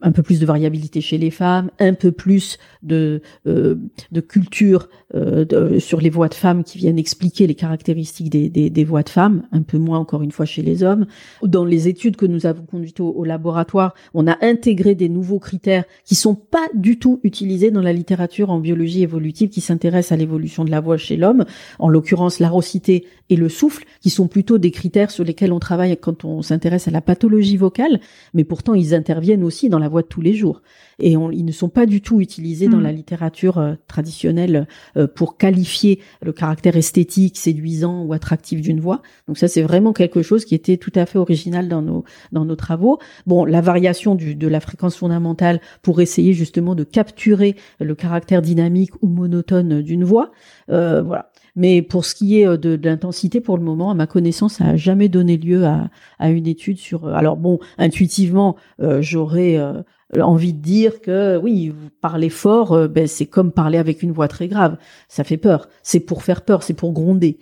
B: un peu plus de variabilité chez les femmes, un peu plus de, euh, de culture euh, sur les voix de femmes qui viennent expliquer les caractéristiques des, des, des, voix de femmes, un peu moins encore une fois chez les hommes. Dans les études que nous avons conduites au, au laboratoire, on a intégré des nouveaux critères qui sont pas du tout utilisés dans la littérature en biologie évolutive qui s'intéresse à l'évolution de la voix chez l'homme, en l'occurrence la rosité et le souffle, qui sont plutôt des critères sur lesquels on travaille quand on s'intéresse à la pathologie vocale, mais pourtant ils interviennent aussi dans la voix de tous les jours. Et ils ne sont pas du tout utilisés dans mm. la littérature euh, traditionnelle euh, pour qualifier le caractère esthétique, séduisant ou attractif d'une voix. Donc ça, c'est vraiment quelque chose qui était tout à fait original dans nos dans nos travaux. Bon, la variation du, de la fréquence fondamentale pour essayer justement de capturer le caractère dynamique ou monotone d'une voix. Euh, voilà. Mais pour ce qui est euh, de, l'intensité, pour le moment, à ma connaissance, ça n'a jamais donné lieu à, à, une étude sur. Euh, alors bon, intuitivement, euh, j'aurais envie de dire que oui, vous parlez fort, ben, c'est comme parler avec une voix très grave. Ça fait peur. C'est pour faire peur, c'est pour gronder.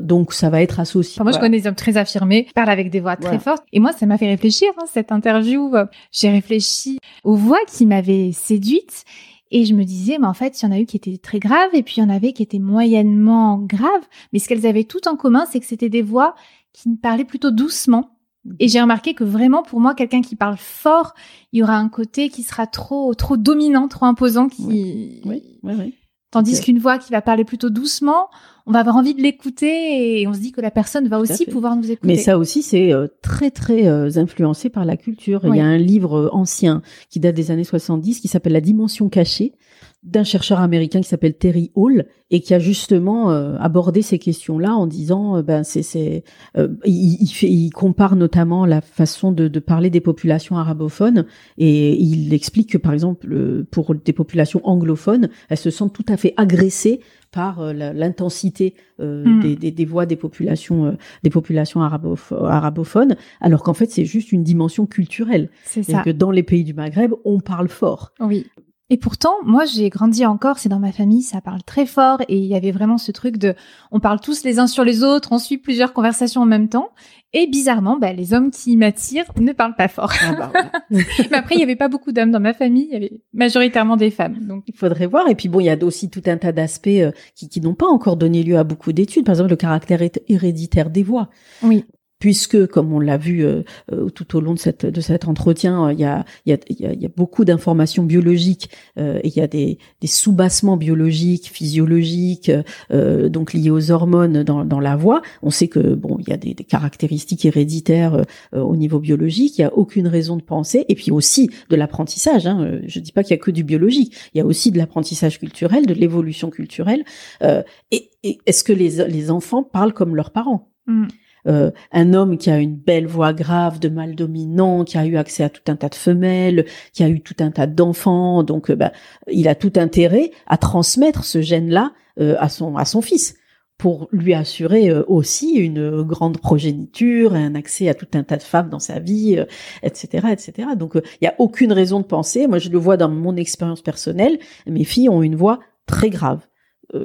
B: donc ça va être associé.
A: moi, je connais des hommes très affirmés, parlent avec des voix très fortes. Et moi, ça m'a fait réfléchir, hein, cette interview. J'ai réfléchi aux voix qui m'avaient séduite. Et je me disais, mais en fait, il y en a eu qui étaient très graves et puis il y en avait qui étaient moyennement graves. Mais ce qu'elles avaient tout en commun, c'est que c'était des voix qui parlaient plutôt doucement. Et j'ai remarqué que vraiment, pour moi, quelqu'un qui parle fort, il y aura un côté qui sera trop, trop dominant, trop imposant, qui,
B: oui, oui, oui,
A: Tandis qu'une voix qui va parler plutôt doucement, on va avoir envie de l'écouter et on se dit que la personne va aussi pouvoir nous écouter.
B: Mais ça aussi, c'est euh, très très euh, influencé par la culture. Il y a un livre euh, ancien qui date des années 70 qui s'appelle La dimension cachée d'un chercheur américain qui s'appelle Terry Hall et qui a justement euh, abordé ces questions-là en disant, euh, ben c'est, c'est, euh, il, fait, il compare notamment la façon de, de, parler des populations arabophones et il explique que par exemple pour des populations anglophones, elles se sentent tout à fait agressées par euh, l'intensité euh,
A: Mm.
B: des, des, des voix des populations, euh, des populations arabopho- arabophones, alors qu'en fait c'est juste une dimension culturelle.
A: C'est
B: que dans les pays du Maghreb, on parle fort.
A: Oui. Et pourtant, moi, j'ai grandi en Corse et dans ma famille, ça parle très fort et il y avait vraiment ce truc de, on parle tous les uns sur les autres, on suit plusieurs conversations en même temps. Et bizarrement, bah, les hommes qui m'attirent ne parlent pas fort.
B: Ah bah.
A: Mais après, il n'y avait pas beaucoup d'hommes dans ma famille, il y avait majoritairement des femmes. Donc,
B: Il faudrait voir. Et puis bon, il y a aussi tout un tas d'aspects euh, qui, qui n'ont pas encore donné lieu à beaucoup d'études. Par exemple, le caractère hé- héréditaire des voix.
A: oui.
B: Puisque, comme on l'a vu euh, euh, tout au long de, cette, de cet entretien, euh, il y, a, il y, a, y, y a beaucoup d'informations biologiques euh, et il y a des, des soubassements biologiques, physiologiques, euh, donc liés aux hormones dans, dans la voix. On sait que bon, il y a des, des caractéristiques héréditaires euh, euh, au niveau biologique. Il y a aucune raison de penser. Et puis aussi de l'apprentissage. Hein. Euh, Je dis pas qu'il y a que du biologique. Il y a aussi de l'apprentissage culturel, de l'évolution culturelle. Euh, et et est-ce que les, les enfants parlent comme leurs parents?
A: Mm.
B: Euh, un homme qui a une belle voix grave de mâle dominant, qui a eu accès à tout un tas de femelles, qui a eu tout un tas d'enfants, donc euh, bah, il a tout intérêt à transmettre ce gène-là euh, à son à son fils pour lui assurer euh, aussi une grande progéniture, un accès à tout un tas de femmes dans sa vie, euh, etc., etc. Donc il y a aucune raison de penser. Moi, je le vois dans mon expérience personnelle. Mes filles ont une voix très grave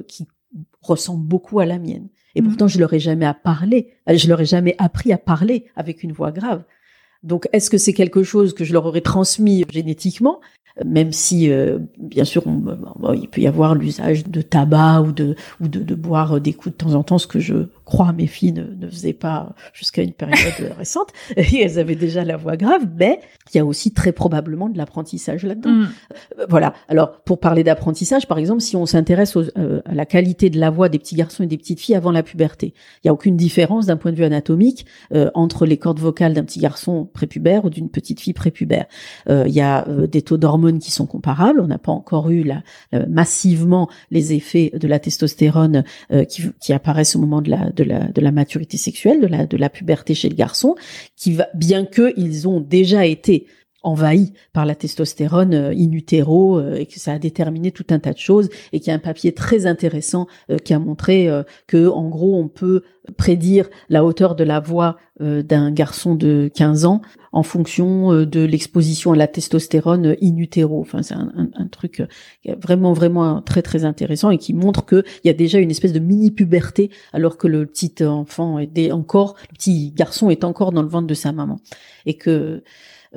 B: qui ressemble beaucoup à la mienne. Et
A: Mhm.
B: pourtant, je leur ai jamais à parler. euh, Je leur ai jamais appris à parler avec une voix grave. Donc, est-ce que c'est quelque chose que je leur aurais transmis génétiquement même si, euh, bien sûr, on- bon, il peut y avoir l'usage de tabac ou de ou de, de boire des coups de temps en temps, ce que je crois mes filles ne, ne faisaient pas jusqu'à une période récente. Et elles avaient déjà la voix grave, mais il y a aussi très probablement de l'apprentissage là-dedans.
A: Mm.
B: Euh, Voilà. Alors, pour parler d'apprentissage, par exemple, si on s'intéresse euh, à la qualité de la voix des petits garçons et des petites filles avant la puberté, il y a aucune différence d'un point de vue anatomique euh, entre les cordes vocales d'un petit garçon prépubère ou d'une petite fille prépubère. Euh, il y a euh, des taux d'hormones qui sont comparables. On n'a pas encore eu la, la- massivement les effets de la testostérone euh, qui, qui apparaissent au moment de la, de la, maturité sexuelle, de la, de la puberté chez le garçon, qui va, bien que ils ont déjà été envahis par la testostérone euh, in utero euh, et que ça a déterminé tout un tas de choses et qu'il y a un papier très intéressant euh, qui a montré que en gros on peut prédire la hauteur de la voix d'un garçon de 15 ans en fonction de l'exposition à la testostérone in utero. Enfin, c'est un, un- un truc vraiment vraiment très très intéressant et qui montre que il y a déjà une espèce de mini puberté alors que le petit enfant est encore le petit garçon est encore dans le ventre de sa maman et que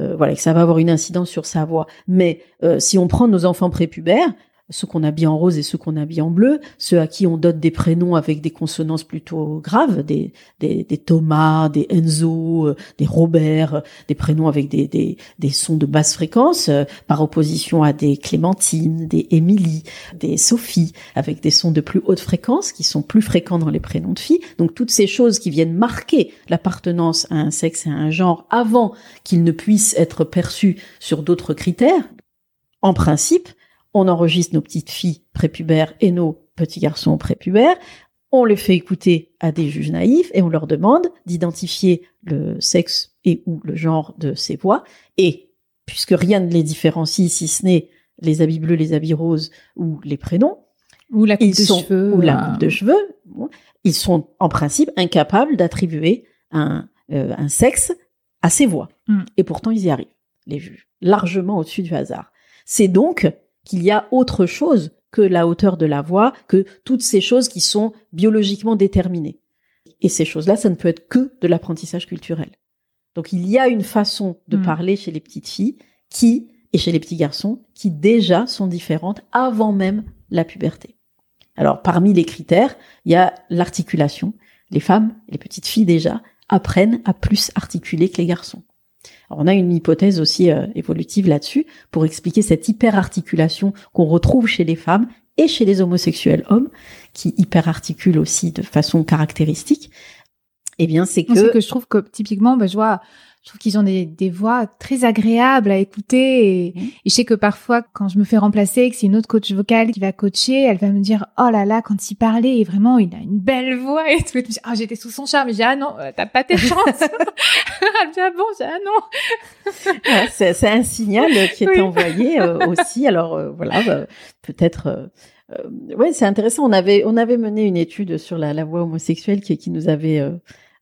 B: euh, voilà, que ça va avoir une incidence sur sa voix. Mais euh, si on prend nos enfants prépubères, ceux qu'on habille en rose et ceux qu'on habille en bleu, ceux à qui on donne des prénoms avec des consonances plutôt graves, des, des, des Thomas, des Enzo, euh, des Robert, euh, des prénoms avec des, des, des sons de basse fréquence, euh, par opposition à des Clémentine, des Émilie, des Sophie, avec des sons de plus haute fréquence, qui sont plus fréquents dans les prénoms de filles. Donc toutes ces choses qui viennent marquer l'appartenance à un sexe et à un genre avant qu'ils ne puissent être perçus sur d'autres critères, en principe, on enregistre nos petites filles prépubères et nos petits garçons prépubères, on les fait écouter à des juges naïfs et on leur demande d'identifier le sexe et ou le genre de ces voix. Et puisque rien ne les différencie si ce n'est les habits bleus, les habits roses ou les prénoms,
A: Ou la coupe
B: ils
A: de
B: sont,
A: cheveux.
B: ou la
A: euh,
B: coupe de cheveux, bon, ils sont en principe incapables d'attribuer un, euh, un sexe à ces voix.
A: Mm.
B: Et pourtant, ils y arrivent, les juges, largement au-dessus du hasard. C'est donc qu'il y a autre chose que la hauteur de la voix, que toutes ces choses qui sont biologiquement déterminées. Et ces choses-là, ça ne peut être que de l'apprentissage culturel. Donc il y a une façon de
A: Mm.
B: parler chez les petites filles qui, et chez les petits garçons, qui déjà sont différentes avant même la puberté. Alors parmi les critères, il y a l'articulation. Les femmes, les petites filles déjà, apprennent à plus articuler que les garçons. Alors, on a une hypothèse aussi euh, évolutive là-dessus pour expliquer cette hyperarticulation qu'on retrouve chez les femmes et chez les homosexuels hommes, qui hyperarticulent aussi de façon caractéristique. Eh bien, c'est que,
A: que je trouve que typiquement, bah, je vois, je trouve qu'ils ont des, des voix très agréables à écouter. Et,
B: Mhm.
A: et je sais que parfois, quand je me fais remplacer, que c'est une autre coach vocale qui va coacher, elle va me dire, oh là là, quand il parlait, et vraiment, il a une belle voix et tout. Ah, j'étais sous son charme. J'ai, ah non, euh, t'as pas tes chances. elle me dit, ah bon, j'ai, ah non.
B: Ouais, c'est c'est un signal qui est
A: Oui.
B: envoyé euh, aussi. Alors euh, voilà, bah, peut-être euh, Euh, ouais, c'est intéressant. On avait on avait mené une étude sur la, la voix homosexuelle qui, qui nous avait euh,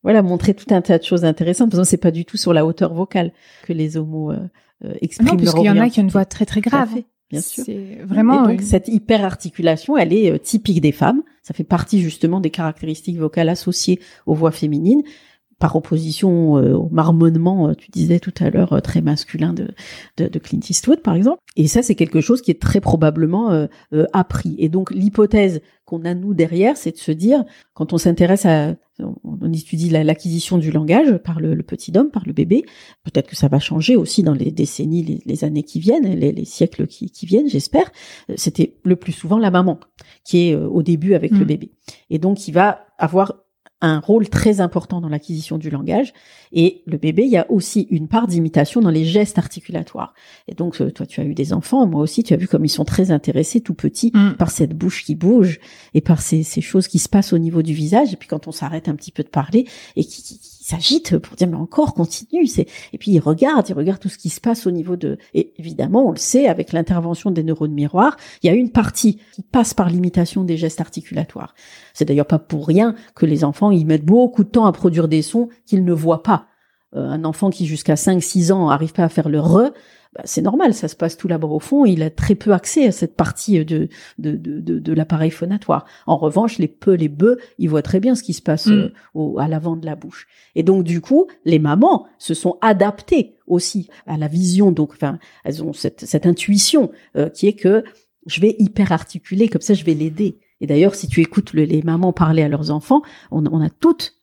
B: voilà montré tout un tas de choses intéressantes. Parce que c'est pas du tout sur la hauteur vocale que les homos euh, euh expriment.
A: Non, puisqu'il y en a qui ont une voix très très grave.
B: bien sûr.
A: C'est vraiment.
B: Et donc cette hyperarticulation, elle est euh, typique des femmes. Ça fait partie justement des caractéristiques vocales associées aux voix féminines par opposition euh, au marmonnement, euh, tu disais tout à l'heure, euh, très masculin de, de, de, Clint Eastwood, par exemple. Et ça, c'est quelque chose qui est très probablement appris. Et donc, l'hypothèse qu'on a, nous, derrière, c'est de se dire, quand on s'intéresse à, on étudie l'acquisition du langage par le, petit homme, par le bébé, peut-être que ça va changer aussi dans les décennies, les, années qui viennent, les, les siècles qui, qui viennent, j'espère. C'était le plus souvent la maman qui est au début avec le
A: Mm.
B: bébé. Et donc, il va avoir un rôle très important dans l'acquisition du langage. Et le bébé, il y a aussi une part d'imitation dans les gestes articulatoires. Et donc, euh, toi, tu as eu des enfants, moi aussi, tu as vu comme ils sont très intéressés, tout petits,
A: Mm.
B: par cette bouche qui bouge et par ces, ces choses qui se passent au niveau du visage. Et puis, quand on s'arrête un petit peu de parler et qui, qui, qui s'agite pour dire, mais encore, continue. C'est... Et puis, ils regardent, ils regardent tout ce qui se passe au niveau de... Et évidemment, on le sait, avec l'intervention des neurones miroirs, il y a une partie qui passe par l'imitation des gestes articulatoires. C'est d'ailleurs pas pour rien que les enfants, ils mettent beaucoup de temps à produire des sons qu'ils ne voient pas. Euh, un enfant qui jusqu'à 5-6 ans arrive pas à faire le re, bah, c'est normal, ça se passe tout là-bas au fond, il a très peu accès à cette partie de, de, de, de, de l'appareil phonatoire. En revanche, les peu, les bœufs, ils voient très bien ce qui se passe
A: Mm.
B: euh, au, à l'avant de la bouche. Et donc, du coup, les mamans se sont adaptées aussi à la vision, donc, enfin, elles ont cette, cette intuition euh, qui est que je vais hyper articuler, comme ça, je vais l'aider. Et d'ailleurs, si tu écoutes le- les mamans parler à leurs enfants, on, on a toutes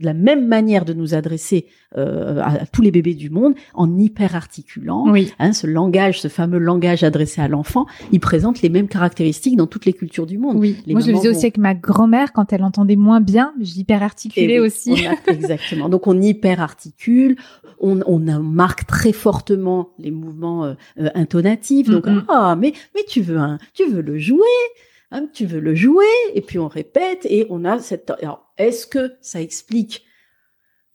B: la même manière de nous adresser euh, à, à tous les bébés du monde en hyper articulant.
A: Oui.
B: Hein, ce langage, ce fameux langage adressé à l'enfant, il présente les mêmes caractéristiques dans toutes les cultures du monde.
A: Oui.
B: Les
A: Moi, je le faisais
B: vont-
A: aussi avec ma grand-mère quand elle entendait moins bien. J'hyper
B: Eh oui,
A: aussi.
B: a- exactement. Donc on hyper articule, on, on marque très fortement les mouvements euh, euh, intonatifs. Donc ah mais mais tu veux un, tu veux le jouer, hein, tu veux le jouer, et puis on répète et on a cette. Alors est-ce que ça explique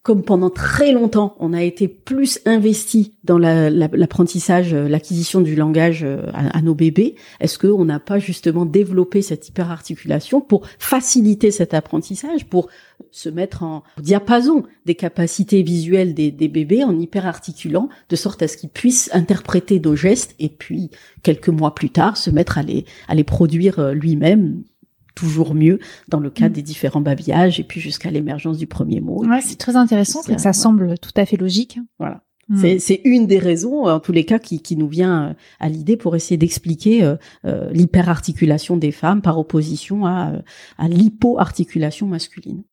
B: comme pendant très longtemps, on a été plus investi dans la- la- l'apprentissage, euh, l'acquisition du langage euh, à, à nos bébés, est-ce qu'on n'a pas justement développé cette hyperarticulation pour faciliter cet apprentissage, pour se mettre en diapason des capacités visuelles des, des bébés en hyperarticulant, de sorte à ce qu'ils puissent interpréter nos gestes et puis quelques mois plus tard se mettre à les, à les produire euh, lui-même toujours mieux dans le cadre
A: Mm.
B: des différents babillages et puis jusqu'à l'émergence du premier mot.
A: Ouais, c'est très intéressant, ça
B: Ouais.
A: semble tout à fait logique.
B: Voilà.
A: Mm.
B: C'est, c'est une des raisons, en tous les cas, qui, qui nous vient euh, à l'idée pour essayer d'expliquer euh, euh, l'hyperarticulation des femmes par opposition à, euh, à l'hypoarticulation masculine.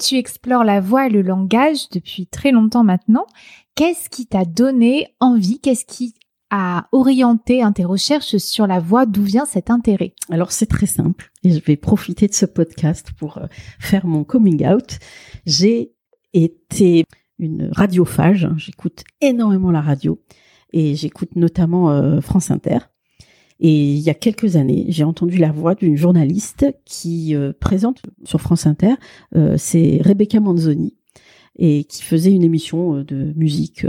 A: Tu explores la voix et le langage depuis très longtemps maintenant. Qu'est-ce qui t'a donné envie Qu'est-ce qui a orienté tes recherches sur la voix D'où vient cet intérêt?
B: Alors c'est très simple et je vais profiter de ce podcast pour euh, faire mon coming out. J'ai été une radiophage, hein, j'écoute énormément la radio et j'écoute notamment euh, France Inter. Et il y a quelques années, j'ai entendu la voix d'une journaliste qui euh, présente sur France Inter, euh, c'est Rebecca Manzoni, et qui faisait une émission euh, de musique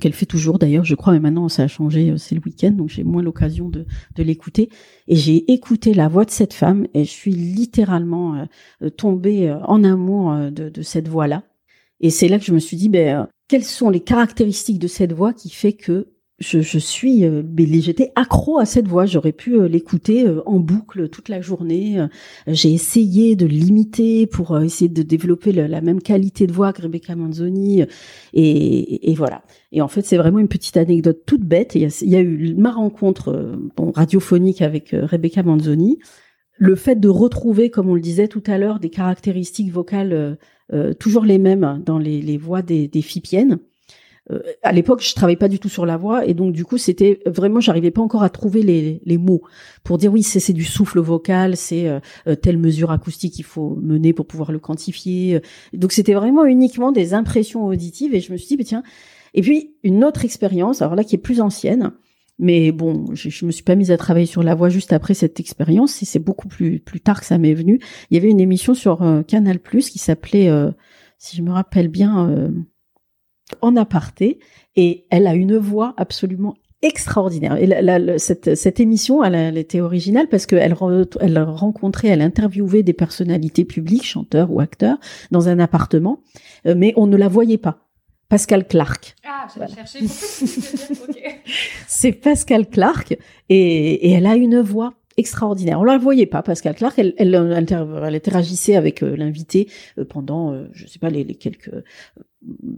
B: qu'elle fait toujours d'ailleurs, je crois, mais maintenant ça a changé, c'est le week-end, donc j'ai moins l'occasion de, l'écouter. Et j'ai écouté la voix de cette femme et je suis littéralement tombée en amour de, de cette voix-là. Et c'est là que je me suis dit, ben, quelles sont les caractéristiques de cette voix qui fait que je, je suis, euh, j'étais accro à cette voix. J'aurais pu euh, l'écouter euh, en boucle toute la journée. Euh, J'ai essayé de l'imiter pour euh, essayer de développer la même qualité de voix que Rebecca Manzoni. Et, et voilà. Et en fait, c'est vraiment une petite anecdote toute bête. Il y a, eu ma rencontre bon, radiophonique avec Rebecca Manzoni. Le fait de retrouver, comme on le disait tout à l'heure, des caractéristiques vocales toujours les mêmes dans les, les voix des, des fipiennes. Euh, à l'époque, je travaillais pas du tout sur la voix et donc du coup, c'était vraiment, j'arrivais pas encore à trouver les, les mots pour dire oui, c'est du souffle vocal, c'est euh, euh, telle mesure acoustique qu'il faut mener pour pouvoir le quantifier. Donc c'était vraiment uniquement des impressions auditives et je me suis dit, bah, tiens. Et puis une autre expérience, alors là qui est plus ancienne, mais bon, je, je me suis pas mise à travailler sur la voix juste après cette expérience. et C'est beaucoup plus plus tard que ça m'est venu. Il y avait une émission sur euh, Canal Plus qui s'appelait, euh, si je me rappelle bien, euh, En aparté, et elle a une voix absolument extraordinaire. Et la, la, cette, cette, émission, elle, elle, était originale parce qu'elle elle rencontrait, elle interviewait des personnalités publiques, chanteurs ou acteurs, dans un appartement, euh, mais on ne la voyait pas. Pascal Clark.
A: Ah, je voilà. chercher.
B: C'est Pascal Clark et, et elle a une voix extraordinaire. On la voyait pas, Pascal Clark. Elle, elle, elle, interagissait avec euh, l'invité euh, pendant, euh, je sais pas, les, les quelques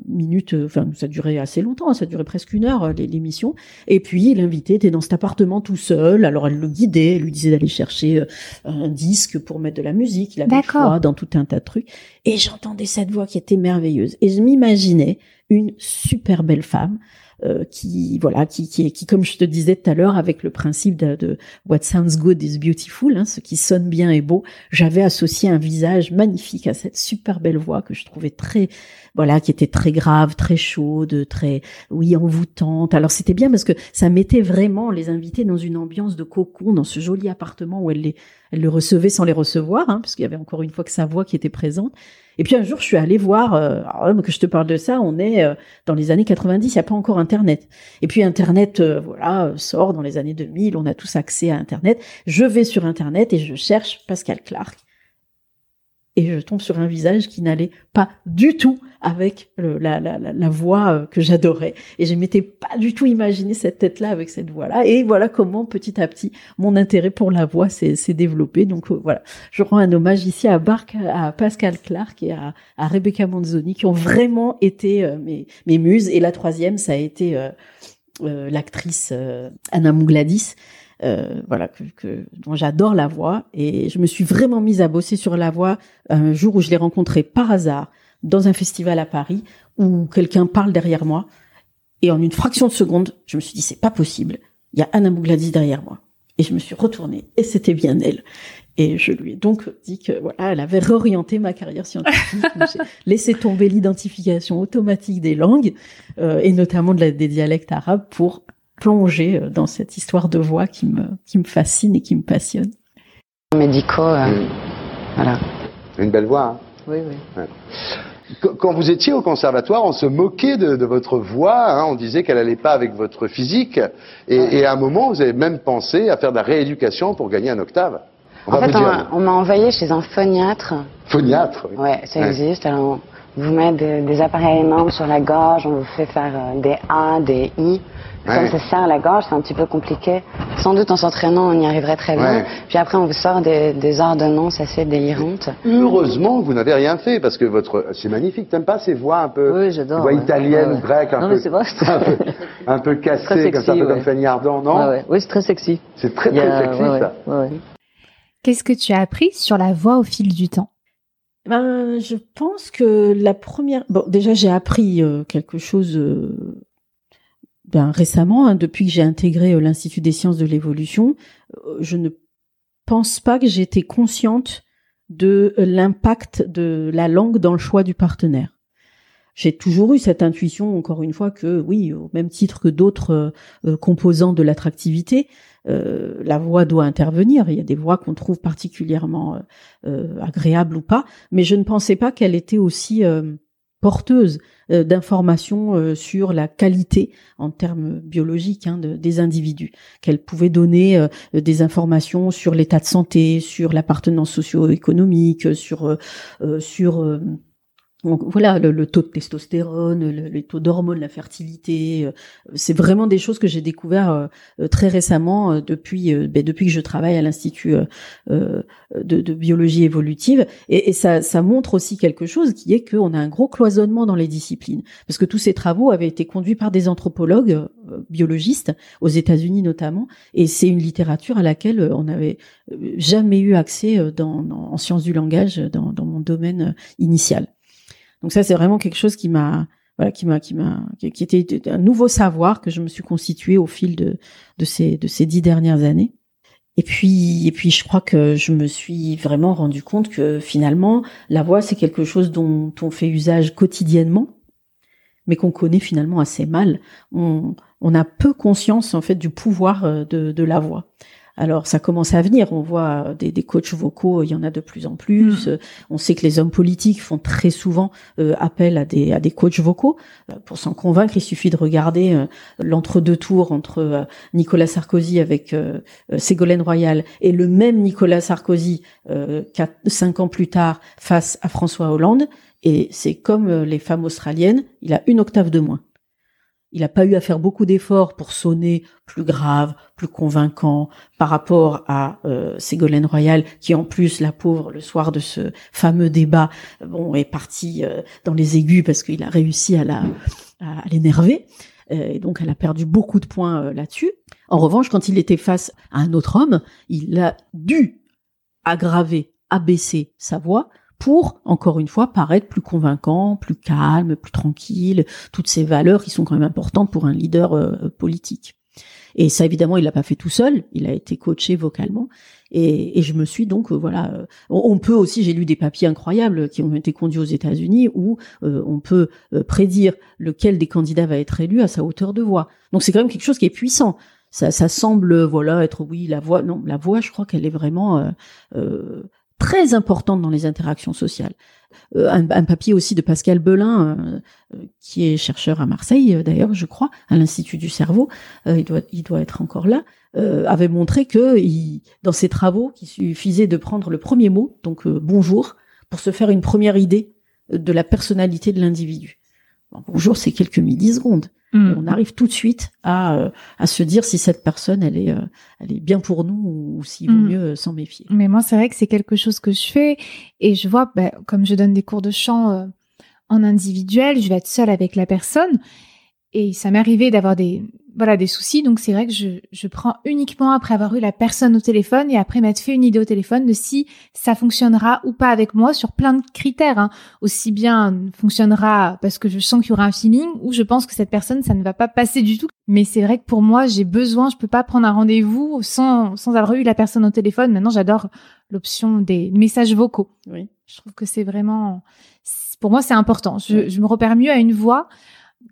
B: minutes. Enfin, ça durait assez longtemps. Ça durait presque une heure l'émission. Et puis l'invité était dans cet appartement tout seul. Alors elle le guidait, elle lui disait d'aller chercher un disque pour mettre de la musique. Il avait choix dans tout un tas de trucs. Et j'entendais cette voix qui était merveilleuse. Et je m'imaginais une super belle femme euh, qui voilà qui, qui qui comme je te disais tout à l'heure avec le principe de, what sounds good is beautiful hein, ce qui sonne bien et beau j'avais associé un visage magnifique à cette super belle voix que je trouvais très voilà qui était très grave très chaude très oui envoûtante. Alors c'était bien parce que ça mettait vraiment les invités dans une ambiance de cocon dans ce joli appartement où elle les elle le recevait sans les recevoir hein, parce qu'il y avait encore une fois que sa voix qui était présente et puis un jour, je suis allée voir, euh, alors, que je te parle de ça, on est euh, dans les années 90, il n'y a pas encore Internet. Et puis Internet, euh, voilà, sort dans les années 2000, on a tous accès à Internet. Je vais sur Internet et je cherche Pascal Clark et je tombe sur un visage qui n'allait pas du tout avec la, voix euh, que j'adorais. Et je m'étais pas du tout imaginé cette tête-là avec cette voix-là. Et voilà comment petit à petit mon intérêt pour la voix s'est développé. Donc euh, voilà, je rends un hommage ici à, à Pascal Clark et à, Rebecca Manzoni qui ont vraiment été euh, mes, mes muses. Et la troisième, ça a été l'actrice Anna Mougladis euh, voilà, que, que dont j'adore la voix. Et je me suis vraiment mise à bosser sur la voix un jour où je l'ai rencontrée par hasard dans un festival à Paris où quelqu'un parle derrière moi. Et en une fraction de seconde, je me suis dit, c'est pas possible. Il y a Anna Mougladis derrière moi. Et je me suis retournée et c'était bien elle. Et je lui ai donc dit que voilà, elle avait réorienté ma carrière scientifique. J'ai laissé tomber l'identification automatique des langues euh, et notamment de la, des dialectes arabes pour plonger euh, dans cette histoire de voix qui me, qui me fascine et qui me passionne.
M: Médicaux, euh, voilà.
N: Une belle voix. Hein
M: oui, oui. Ouais.
N: Quand vous étiez au conservatoire, on se moquait de, de votre voix, hein, on disait qu'elle n'allait pas avec votre physique, et, et, à un moment, vous avez même pensé à faire de la rééducation pour gagner un octave.
M: On en fait, on, on m'a envoyé chez un phoniatre.
N: Phoniatre, oui.
M: Ouais, ça existe. Alors, on vous met des, des appareils énormes sur la gorge, on vous fait faire euh, des A, des I. Comme ça serre la gorge, c'est un petit peu compliqué. Sans doute en s'entraînant, on y arriverait très bien. Ouais. Puis après, on vous sort des, des ordonnances assez délirantes.
N: Heureusement que vous n'avez rien fait, parce que votre, c'est magnifique. T'aimes pas ces voix un peu,
M: oui, j'adore.
N: Voix
M: ouais. ouais.
N: grecques, un
M: non,
N: peu,
M: mais c'est vrai,
N: un peu, un peu cassées, sexy, comme ça, un peu comme Fanny Ardant, non
M: ouais, Oui, c'est très sexy.
N: C'est très, très a, sexy, ça.
A: Qu'est-ce que tu as appris sur la voix au fil du temps?
B: Ben, je pense que la première. Bon, déjà, j'ai appris euh, quelque chose euh, ben, récemment, hein, depuis que j'ai intégré euh, l'Institut des sciences de l'évolution. Euh, je ne pense pas que j'étais consciente de euh, l'impact de la langue dans le choix du partenaire. J'ai toujours eu cette intuition, encore une fois, que oui, au même titre que d'autres composants de l'attractivité, la voix doit intervenir. Il y a des voix qu'on trouve particulièrement agréables ou pas, mais je ne pensais pas qu'elle était aussi porteuse d'informations sur la qualité en termes biologiques hein, de, des individus, qu'elle pouvait donner des informations sur l'état de santé, sur l'appartenance socio-économique, sur sur donc, voilà, le, taux de testostérone, le, taux d'hormones, la fertilité, euh, c'est vraiment des choses que j'ai découvert euh, très récemment euh, depuis ben, depuis que je travaille à l'institut de, biologie évolutive. Et, ça, ça, montre aussi quelque chose qui est qu'on a un gros cloisonnement dans les disciplines, parce que tous ces travaux avaient été conduits par des anthropologues biologistes aux États-Unis notamment, et c'est une littérature à laquelle on n'avait jamais eu accès en sciences du langage dans mon domaine initial. Donc ça, c'est vraiment quelque chose qui m'a, voilà, qui m'a, qui m'a, qui était un nouveau savoir que je me suis constitué au fil de, de ces, de ces dix dernières années. Et puis, et puis, je crois que je me suis vraiment rendu compte que finalement, la voix, c'est quelque chose dont on fait usage quotidiennement, mais qu'on connaît finalement assez mal. On, on a peu conscience en fait du pouvoir euh, de, de la voix. Alors ça commence à venir, on voit des, des coachs vocaux, il y en a de plus en plus.
A: Mm.
B: On sait que les hommes politiques font très souvent euh, appel à des, à des coachs vocaux. Euh, Pour s'en convaincre, il suffit de regarder euh, l'entre-deux tours entre euh, Nicolas Sarkozy avec euh, euh, Ségolène Royal et le même Nicolas Sarkozy euh, quatre, cinq ans plus tard face à François Hollande. Et c'est comme euh, les femmes australiennes, il a une octave de moins. Il n'a pas eu à faire beaucoup d'efforts pour sonner plus grave, plus convaincant par rapport à euh, Ségolène Royal, qui en plus, la pauvre, le soir de ce fameux débat, euh, bon, est partie euh, dans les aigus parce qu'il a réussi à la à, l'énerver. Euh, et donc, elle a perdu beaucoup de points euh, là-dessus. En revanche, quand il était face à un autre homme, il a dû aggraver, abaisser sa voix pour, encore une fois, paraître plus convaincant, plus calme, plus tranquille, toutes ces valeurs qui sont quand même importantes pour un leader euh, politique. Et ça, évidemment, il l'a pas fait tout seul. Il a été coaché vocalement. Et, et je me suis donc, euh, voilà, euh, on, peut aussi, j'ai lu des papiers incroyables qui ont été conduits aux États-Unis où euh, on peut euh, prédire lequel des candidats va être élu à sa hauteur de voix. Donc c'est quand même quelque chose qui est puissant. Ça, ça semble, voilà, être oui la voix. Non, la voix, je crois qu'elle est vraiment très importante dans les interactions sociales. Euh, un, papier aussi de Pascal Belin, euh, euh, qui est chercheur à Marseille, d'ailleurs, je crois, à l'Institut du cerveau, il, doit, il être encore là, avait montré que il, dans ses travaux, qu'il suffisait de prendre le premier mot, donc bonjour, pour se faire une première idée de la personnalité de l'individu. Bon, bonjour, c'est quelques millisecondes.
A: Mm.
B: Et on arrive tout de suite à, euh, à se dire si cette personne, elle est, euh, elle est bien pour nous ou, ou s'il vaut
A: Mm.
B: mieux euh, s'en méfier.
A: Mais moi, c'est vrai que c'est quelque chose que je fais et je vois, ben, comme je donne des cours de chant en individuel, je vais être seule avec la personne et ça m'est arrivé d'avoir des, voilà, des soucis. Donc c'est vrai que je, je prends uniquement après avoir eu la personne au téléphone et après m'être fait une idée au téléphone de si ça fonctionnera ou pas avec moi sur plein de critères. hein. Aussi bien fonctionnera parce que je sens qu'il y aura un feeling ou je pense que cette personne, ça ne va pas passer du tout. Mais c'est vrai que pour moi, j'ai besoin, je peux pas prendre un rendez-vous sans, sans avoir eu la personne au téléphone. Maintenant, j'adore l'option des messages vocaux.
B: Oui.
A: Je trouve que c'est vraiment, pour moi, c'est important. Je, je me repère mieux à une voix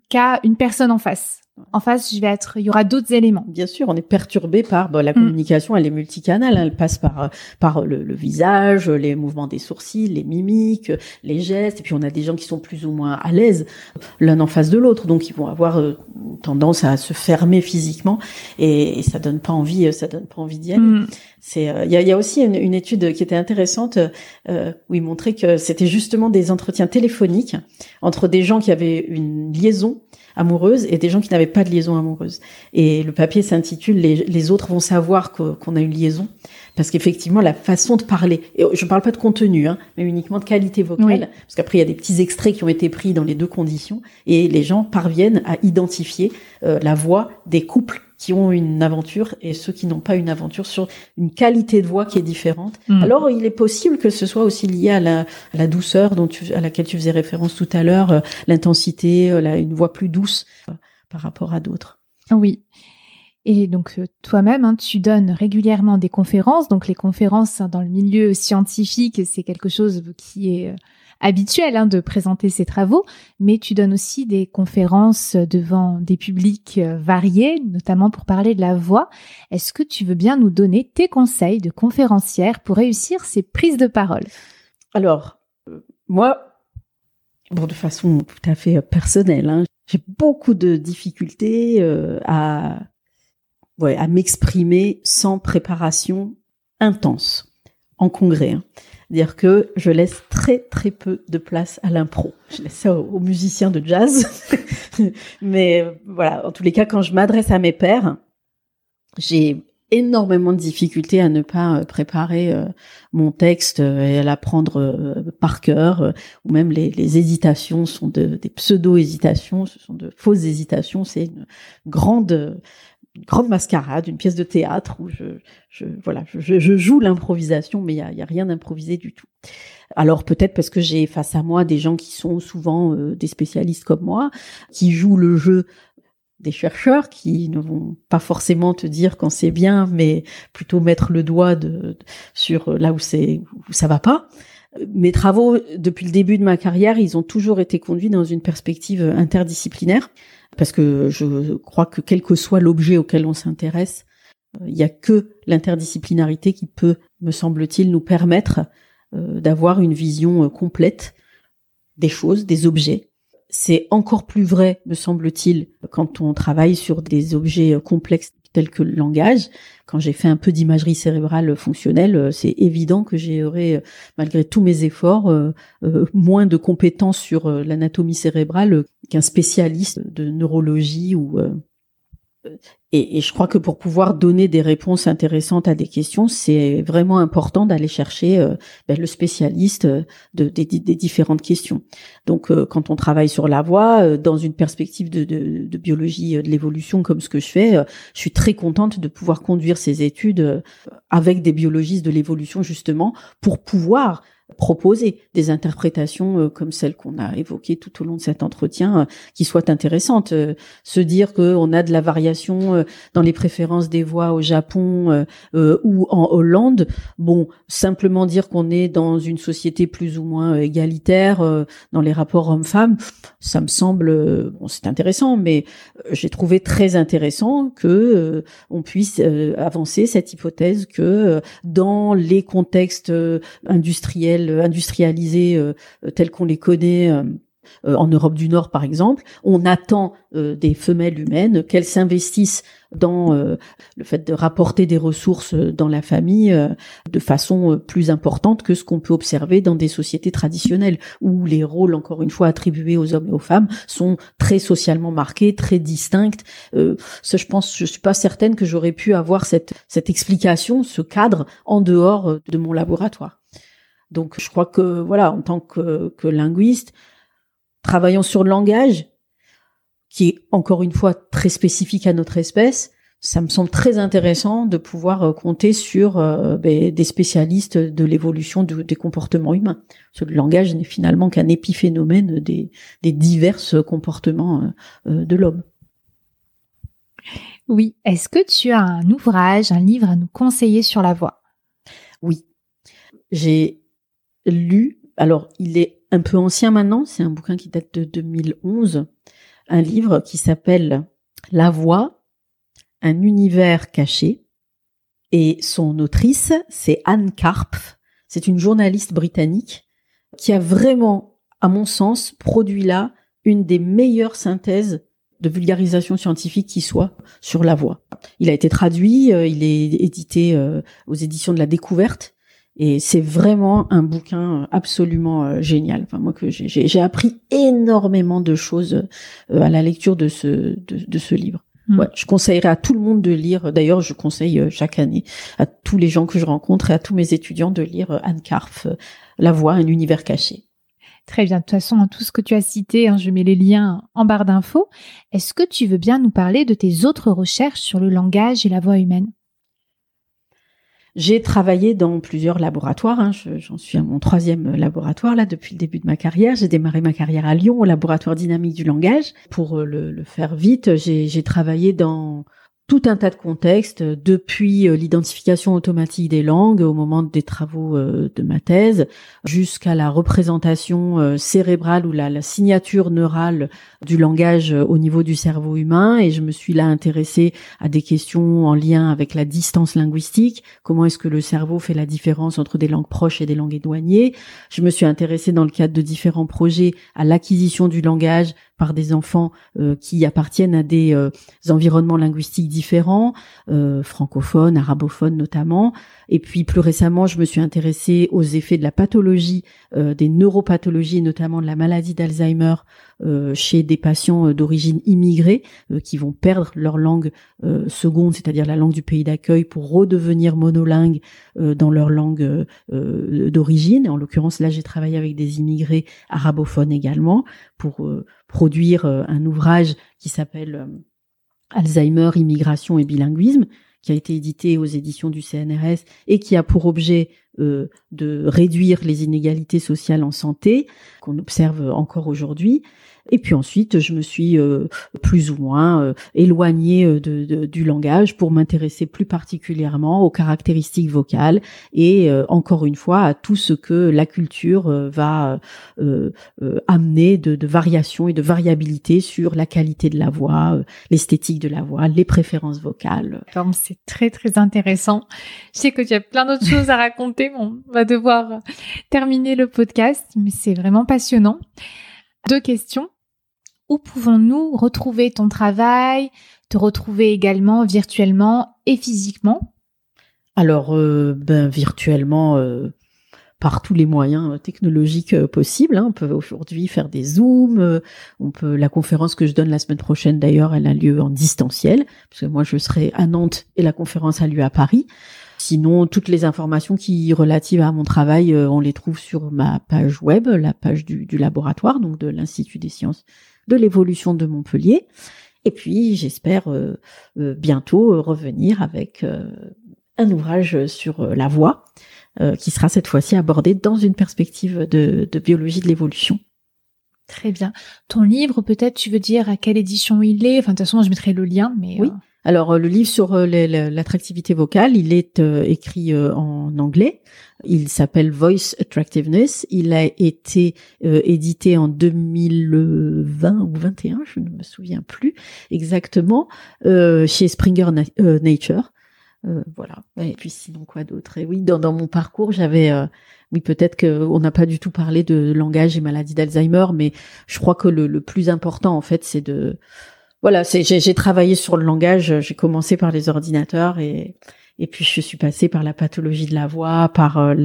A: qu'à une personne en face. En face, je vais être, il y aura d'autres éléments.
B: Bien sûr, on est perturbé par bah, la
A: Mm.
B: communication, elle est multicanale, elle passe par euh, par le, le visage, les mouvements des sourcils, les mimiques, les gestes, et puis on a des gens qui sont plus ou moins à l'aise l'un en face de l'autre, donc ils vont avoir euh, tendance à se fermer physiquement, et, et ça donne pas envie, euh, ça donne pas envie d'y aller.
A: Mm.
B: C'est, euh, il y, a, aussi une, étude qui était intéressante euh, où il montrait que c'était justement des entretiens téléphoniques entre des gens qui avaient une liaison amoureuse et des gens qui n'avaient pas de liaison amoureuse. Et le papier s'intitule les, les autres vont savoir qu'on a une liaison parce qu'effectivement la façon de parler. Et je parle pas de contenu, hein, mais uniquement de qualité vocale.
A: Oui.
B: Parce qu'après il y a des petits extraits qui ont été pris dans les deux conditions et les gens parviennent à identifier euh, la voix des couples qui ont une aventure et ceux qui n'ont pas une aventure sur une qualité de voix qui est différente.
A: Mm.
B: Alors, il est possible que ce soit aussi lié à la, à la douceur dont tu, à laquelle tu faisais référence tout à l'heure, euh, l'intensité, euh, une voix plus douce par rapport à d'autres.
A: Oui. Et donc euh, toi-même, hein, tu donnes régulièrement des conférences. Donc les conférences hein, dans le milieu scientifique, c'est quelque chose qui est euh, habituel hein, de présenter ses travaux, mais tu donnes aussi des conférences devant des publics euh, variés, notamment pour parler de la voix. Est-ce que tu veux bien nous donner tes conseils de conférencière pour réussir ces prises de parole?
B: Alors, moi, bon, de façon tout à fait personnelle, j'ai beaucoup de difficultés à, à m'exprimer sans préparation intense en congrès. Hein. C'est-à-dire que je laisse très très peu de place à l'impro. Je laisse ça aux, musiciens de jazz. Mais euh, voilà, en tous les cas, quand je m'adresse à mes pairs, j'ai énormément de difficultés à ne pas euh, préparer euh, mon texte et à l'apprendre par cœur, ou même les, hésitations sont de, des pseudo-hésitations, ce sont de fausses hésitations, c'est une grande une grande mascarade, une pièce de théâtre où je, je voilà, je, je joue l'improvisation, mais il y a, rien d'improvisé du tout. Alors peut-être parce que j'ai face à moi des gens qui sont souvent euh, des spécialistes comme moi, qui jouent le jeu des chercheurs qui ne vont pas forcément te dire quand c'est bien, mais plutôt mettre le doigt de, sur là où c'est où ça va pas. Mes travaux depuis le début de ma carrière, ils ont toujours été conduits dans une perspective interdisciplinaire, parce que je crois que quel que soit l'objet auquel on s'intéresse, Il n'y a que l'interdisciplinarité qui peut, me semble-t-il, nous permettre d'avoir une vision complète des choses, des objets. C'est encore plus vrai, me semble-t-il, quand on travaille sur des objets complexes tels que le langage. Quand j'ai fait un peu d'imagerie cérébrale fonctionnelle, c'est évident que j'aurais, malgré tous mes efforts, euh, euh, moins de compétences sur euh, l'anatomie cérébrale qu'un spécialiste de neurologie ou et, je crois que pour pouvoir donner des réponses intéressantes à des questions, c'est vraiment important d'aller chercher euh, ben, le spécialiste euh, de, des, différentes questions. Donc, euh, quand on travaille sur la voix, dans une perspective de, de, de biologie de l'évolution comme ce que je fais, je suis très contente de pouvoir conduire ces études avec des biologistes de l'évolution justement pour pouvoir proposer des interprétations euh, comme celles qu'on a évoquées tout au long de cet entretien euh, qui soient intéressantes. Euh, se dire qu'on a de la variation dans les préférences des voix au Japon ou en Hollande, bon, simplement dire qu'on est dans une société plus ou moins égalitaire dans les rapports hommes-femmes, ça me semble, bon, c'est intéressant, mais j'ai trouvé très intéressant que on puisse avancer cette hypothèse que dans les contextes industriels industrialisés euh, tels qu'on les connaît euh, euh, en Europe du Nord par exemple, on attend des femelles humaines qu'elles s'investissent dans le fait de rapporter des ressources dans la famille de façon plus importante que ce qu'on peut observer dans des sociétés traditionnelles où les rôles, encore une fois, attribués aux hommes et aux femmes sont très socialement marqués, très distincts. ça, je pense, je suis pas certaine que j'aurais pu avoir cette, cette explication, ce cadre en dehors de mon laboratoire. Donc je crois que voilà, en tant que, linguiste, travaillant sur le langage, qui est encore une fois très spécifique à notre espèce, ça me semble très intéressant de pouvoir euh, compter sur euh, ben, des spécialistes de l'évolution des comportements humains. Parce le langage n'est finalement qu'un épiphénomène des, divers comportements euh, de l'homme.
A: Oui. Est-ce que tu as un ouvrage, un livre à nous conseiller sur la voix
B: Oui. J'ai lu, alors il est un peu ancien maintenant, c'est un bouquin qui date de 2011, un livre qui s'appelle La voix, un univers caché. Et son autrice, c'est Anne Karpf. C'est une journaliste britannique qui a vraiment, à mon sens, produit là une des meilleures synthèses de vulgarisation scientifique qui soit sur la voix. Il a été traduit, euh, il est édité euh, aux éditions de la découverte et c'est vraiment un bouquin absolument euh, génial. Enfin, moi que j'ai appris énormément de choses euh, à la lecture de ce de, ce livre. Mm. Ouais, je conseillerais à tout le monde de lire. D'ailleurs, je conseille euh, chaque année à tous les gens que je rencontre et à tous mes étudiants de lire Anne Karf, La Voix, un univers caché.
A: Très bien. De toute façon, tout ce que tu as cité, hein, je mets les liens en barre d'infos. Est-ce que tu veux bien nous parler de tes autres recherches sur le langage et la voix humaine?
B: J'ai travaillé dans plusieurs laboratoires. Hein. J'en suis à mon troisième laboratoire là depuis le début de ma carrière. J'ai démarré ma carrière à Lyon au laboratoire dynamique du langage. Pour euh, le, le faire vite, j'ai travaillé dans tout un tas de contextes, depuis euh, l'identification automatique des langues au moment des travaux euh, de ma thèse, jusqu'à la représentation euh, cérébrale ou la, signature neurale du langage au niveau du cerveau humain. Et je me suis là intéressée à des questions en lien avec la distance linguistique. Comment est-ce que le cerveau fait la différence entre des langues proches et des langues éloignées? Je me suis intéressée dans le cadre de différents projets à l'acquisition du langage par des enfants euh, qui appartiennent à des euh, environnements linguistiques différents, euh, francophones, arabophones notamment. Et puis plus récemment, je me suis intéressée aux effets de la pathologie, des neuropathologies, notamment de la maladie d'Alzheimer chez des patients d'origine immigrée qui vont perdre leur langue seconde, c'est-à-dire la langue du pays d'accueil, pour redevenir monolingues dans leur langue d'origine. En l'occurrence, là, j'ai travaillé avec des immigrés arabophones également pour produire euh, un ouvrage qui s'appelle euh, Alzheimer, immigration et bilinguisme, qui a été édité aux éditions du CNRS et qui a pour objet euh, de réduire les inégalités sociales en santé qu'on observe encore aujourd'hui. Et puis ensuite, je me suis euh, plus ou moins euh, éloignée euh, de, du langage pour m'intéresser plus particulièrement aux caractéristiques vocales et encore une fois à tout ce que la culture va amener de, de variation et de variabilité sur la qualité de la voix, l'esthétique de la voix, les préférences vocales.
A: C'est très très intéressant. Je sais que tu as plein d'autres choses à raconter. on va devoir terminer le podcast, mais c'est vraiment passionnant. Deux questions. Où pouvons-nous retrouver ton travail, te retrouver également virtuellement et physiquement?
B: Alors, euh, ben, virtuellement, euh, par tous les moyens technologiques euh, possibles. Hein. On peut aujourd'hui faire des zooms. on peut la conférence que je donne la semaine prochaine d'ailleurs, elle a lieu en distanciel parce que moi je serai à Nantes et la conférence a lieu à Paris. Sinon, toutes les informations qui relatives à mon travail, on les trouve sur ma page web, la page du laboratoire, donc de l'Institut des sciences de l'évolution de Montpellier. Et puis, j'espère euh, euh, bientôt euh, revenir avec un ouvrage sur la voix, qui sera cette fois-ci abordé dans une perspective de, biologie de l'évolution.
A: Très bien. Ton livre, peut-être, tu veux dire à quelle édition il est? Enfin, de toute façon, je mettrai le lien, mais...
B: Oui. Alors, le livre sur l'attractivité vocale, il est écrit en anglais. Il s'appelle Voice Attractiveness. Il a été euh, édité en 2020 ou 21, je ne me souviens plus exactement, euh, chez Springer euh, Nature. voilà. Et puis sinon quoi d'autre? Et oui, dans, mon parcours, j'avais oui, peut-être qu'on n'a pas du tout parlé de langage et maladie d'Alzheimer, mais je crois que le plus important, en fait, c'est de... Voilà, j'ai travaillé sur le langage, j'ai commencé par les ordinateurs et, et puis je suis passée par la pathologie de la voix, par euh,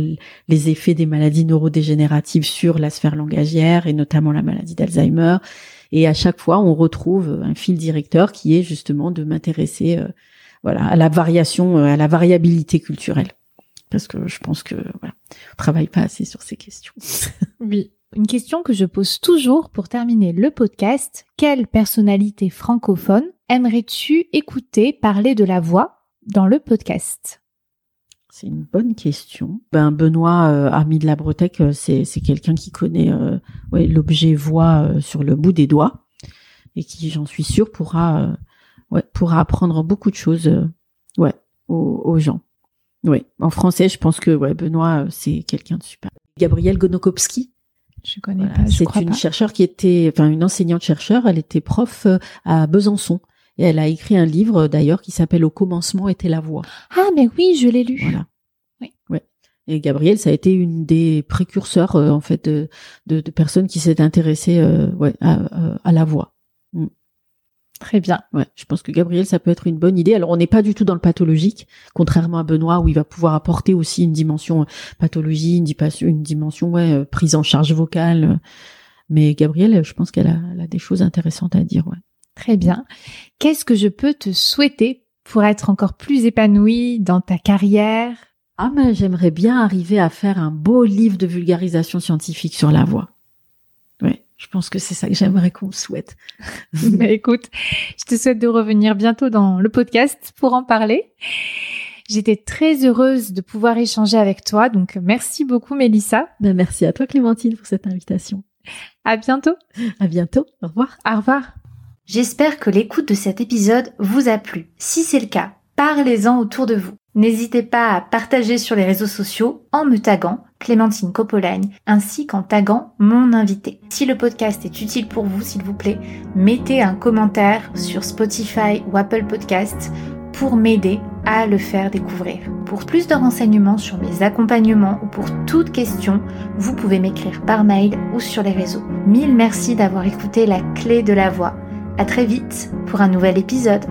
B: les effets des maladies neurodégénératives sur la sphère langagière et notamment la maladie d'Alzheimer. Et à chaque fois, on retrouve un fil directeur qui est justement de m'intéresser, euh, voilà, à la variation, euh, à la variabilité culturelle, parce que je pense que voilà, on travaille pas assez sur ces questions.
A: oui. Une question que je pose toujours pour terminer le podcast. Quelle personnalité francophone aimerais-tu écouter parler de la voix dans le podcast?
B: C'est une bonne question. Ben Benoît, euh, ami de la Bretagne, euh, c'est quelqu'un qui connaît euh, l'objet voix sur le bout des doigts et qui, j'en suis sûre, pourra apprendre beaucoup de choses aux, gens. En français, je pense que Benoît, c'est quelqu'un de super. Gabrielle Gonokowski?
A: Je connais pas.
B: C'est une chercheure qui était, enfin une enseignante chercheur. Elle était prof à Besançon et elle a écrit un livre d'ailleurs qui s'appelle Au commencement était la voix.
A: Ah mais oui, je l'ai lu.
B: Voilà. Oui. Ouais. Et Gabrielle, ça a été une des précurseurs euh, en fait de, de, personnes qui s'est intéressées euh, ouais, à, à, la voix.
A: Très bien.
B: Ouais, je pense que Gabriel, ça peut être une bonne idée. Alors, on n'est pas du tout dans le pathologique, contrairement à Benoît, où il va pouvoir apporter aussi une dimension euh, pathologie, une, une dimension ouais, prise en charge vocale. Mais Gabrielle, je pense qu'elle a, a, des choses intéressantes à dire. Ouais.
A: Très bien. Qu'est-ce que je peux te souhaiter pour être encore plus épanouie dans ta carrière?
B: Ah mais j'aimerais bien arriver à faire un beau livre de vulgarisation scientifique sur la voix. Je pense que c'est ça que j'aimerais qu'on souhaite.
A: mais écoute, je te souhaite de revenir bientôt dans le podcast pour en parler. J'étais très heureuse de pouvoir échanger avec toi, donc merci beaucoup Mélissa.
B: Ben, merci à toi Clémentine pour cette invitation.
A: À bientôt.
B: À bientôt. Au revoir.
A: Au revoir.
C: J'espère que l'écoute de cet épisode vous a plu. Si c'est le cas, parlez-en autour de vous. N'hésitez pas à partager sur les réseaux sociaux en me taguant Clémentine Copolagne ainsi qu'en taguant mon invité. Si le podcast est utile pour vous, s'il vous plaît, mettez un commentaire sur Spotify ou Apple Podcast pour m'aider à le faire découvrir. Pour plus de renseignements sur mes accompagnements ou pour toute question, vous pouvez m'écrire par mail ou sur les réseaux. Mille merci d'avoir écouté la clé de la voix. À très vite pour un nouvel épisode.